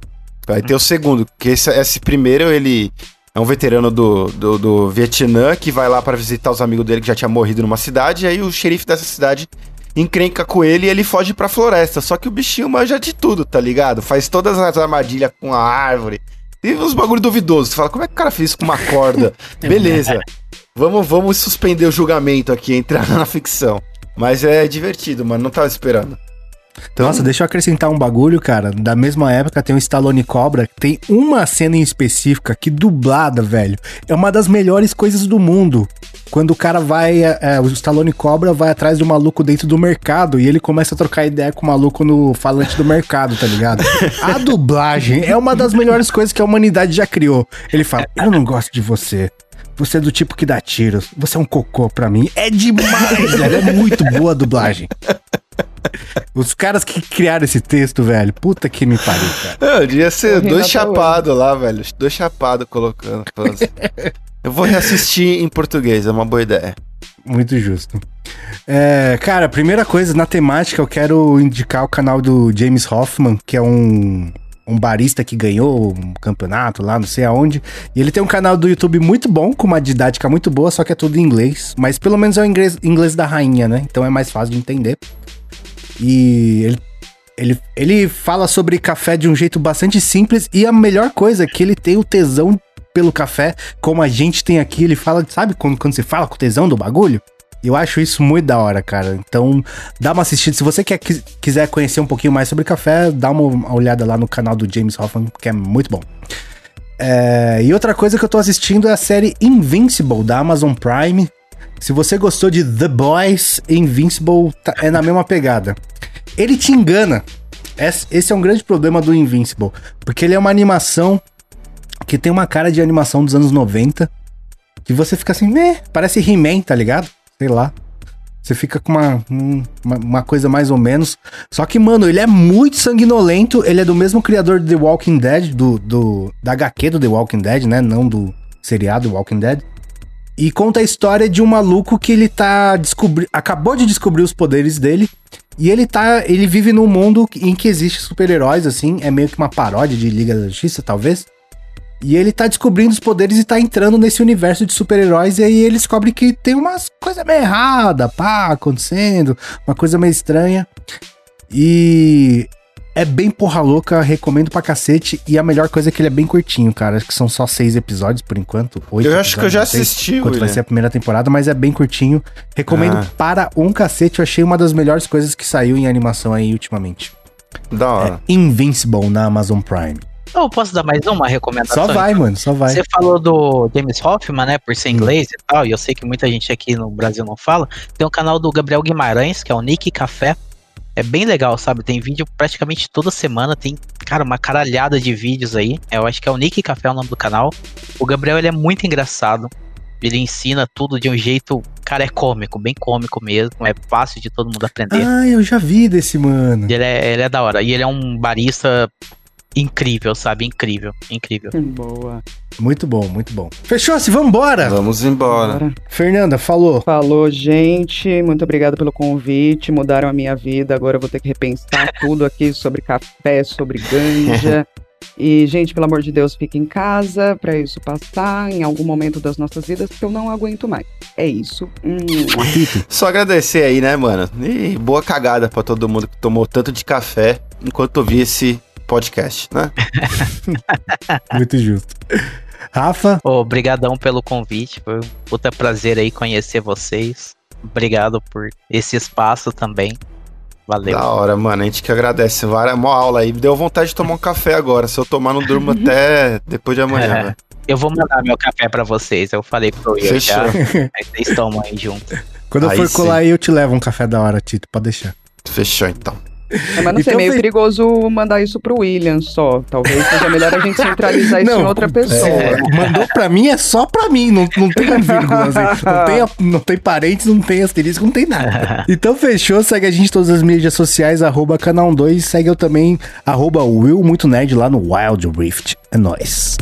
Aí tem o segundo, que esse, esse primeiro, ele é um veterano do, do, do Vietnã que vai lá para visitar os amigos dele que já tinha morrido numa cidade, e aí o xerife dessa cidade encrenca com ele e ele foge pra floresta. Só que o bichinho manja de tudo, tá ligado? Faz todas as armadilhas com a árvore. E uns bagulho duvidoso. Você fala, como é que o cara fez isso com uma corda? Beleza. Vamos, vamos suspender o julgamento aqui, entrar na ficção. Mas é divertido, mano. Não tava esperando. Nossa, deixa eu acrescentar um bagulho, cara. Da mesma época tem o Stallone Cobra, tem uma cena em específica que dublada, velho. É uma das melhores coisas do mundo. Quando o cara vai, é, é, o Stallone Cobra vai atrás do maluco dentro do mercado e ele começa a trocar ideia com o maluco no falante do mercado, tá ligado? A dublagem é uma das melhores coisas que a humanidade já criou. Ele fala: Eu não gosto de você. Você é do tipo que dá tiros. Você é um cocô pra mim. É demais, velho. É muito boa a dublagem. Os caras que criaram esse texto, velho, puta que me pariu, cara. Não, devia ser Correndo dois chapados lá, velho. Dois chapados colocando. assim. Eu vou reassistir em português, é uma boa ideia. Muito justo. É, cara, primeira coisa, na temática, eu quero indicar o canal do James Hoffman, que é um, um barista que ganhou um campeonato lá, não sei aonde. E ele tem um canal do YouTube muito bom, com uma didática muito boa, só que é tudo em inglês. Mas pelo menos é o inglês, inglês da rainha, né? Então é mais fácil de entender. E ele, ele, ele fala sobre café de um jeito bastante simples. E a melhor coisa é que ele tem o tesão pelo café, como a gente tem aqui. Ele fala, sabe quando, quando você fala com o tesão do bagulho? Eu acho isso muito da hora, cara. Então, dá uma assistida. Se você quer, quis- quiser conhecer um pouquinho mais sobre café, dá uma olhada lá no canal do James Hoffman, que é muito bom. É, e outra coisa que eu tô assistindo é a série Invincible, da Amazon Prime. Se você gostou de The Boys, Invincible tá- é na mesma pegada. Ele te engana. Esse esse é um grande problema do Invincible. Porque ele é uma animação que tem uma cara de animação dos anos 90. Que você fica assim, né? Parece He-Man, tá ligado? Sei lá. Você fica com uma, um- uma, uma coisa mais ou menos. Só que, mano, ele é muito sanguinolento. Ele é do mesmo criador de The Walking Dead, do, do, da HQ do The Walking Dead, né? Não do seriado Walking Dead. E conta a história de um maluco que ele tá descobri acabou de descobrir os poderes dele. E ele tá. Ele vive num mundo em que existe super-heróis, assim. É meio que uma paródia de Liga da Justiça, talvez. E ele tá descobrindo os poderes e tá entrando nesse universo de super-heróis. E aí ele descobre que tem umas coisas meio erradas, pá, acontecendo. Uma coisa meio estranha. E é bem porra louca, recomendo pra cacete. E a melhor coisa é que ele é bem curtinho, cara. Acho que são só seis episódios por enquanto. oito Eu acho que eu já assisti, Quanto vai ser a primeira temporada, mas é bem curtinho. Recomendo Ah. para um cacete. Eu achei uma das melhores coisas que saiu em animação aí ultimamente. Da É hora. Invincible na Amazon Prime. Eu posso dar mais uma recomendação? Só vai, mano, só vai. Você falou do James Hoffman, né? Por ser inglês e tal, e eu sei que muita gente aqui no Brasil não fala. Tem um canal do Gabriel Guimarães, que é o Nick Café. É bem legal, sabe? Tem vídeo praticamente toda semana. Tem, cara, uma caralhada de vídeos aí. Eu acho que é o Nick Café o nome do canal. O Gabriel, ele é muito engraçado. Ele ensina tudo de um jeito, cara, é cômico, bem cômico mesmo. É fácil de todo mundo aprender. Ah, eu já vi desse, mano. Ele é, ele é da hora. E ele é um barista incrível, sabe? Incrível, incrível. Boa. Muito bom, muito bom. Fechou-se, vambora! Vamos embora. Bora. Fernanda, falou. Falou, gente. Muito obrigada pelo convite. Mudaram a minha vida. Agora eu vou ter que repensar tudo aqui sobre café, sobre ganja. E, gente, pelo amor de Deus, fique em casa para isso passar em algum momento das nossas vidas, que eu não aguento mais. É isso. Hum. Só agradecer aí, né, mano? E boa cagada pra todo mundo que tomou tanto de café enquanto ouvia esse podcast, né? Muito justo. Rafa, Obrigadão pelo convite, foi um puta prazer aí conhecer vocês. Obrigado por esse espaço também. Valeu. Da hora, mano. A gente que agradece. Várias mó aula aí. Deu vontade de tomar um café agora. Se eu tomar, não durmo até depois de amanhã, É. velho. Eu vou mandar meu café pra vocês. Eu falei pro Will já. Aí vocês tomam aí junto. quando eu Aí for sim. colar aí, eu te levo um café da hora, Tito, pode deixar. Fechou, então. É, mas não sei, Então meio fe- perigoso mandar isso pro William só. Talvez seja melhor a gente centralizar isso em outra pessoa. é, mandou pra mim é só pra mim, não, não tem vírgula, assim, não, tem, não tem parentes, não tem asterisco, não tem nada. Então fechou, segue a gente em todas as mídias sociais, arroba canal 2, segue eu também, arroba Will Muito Nerd lá no Wild Rift. É nóis.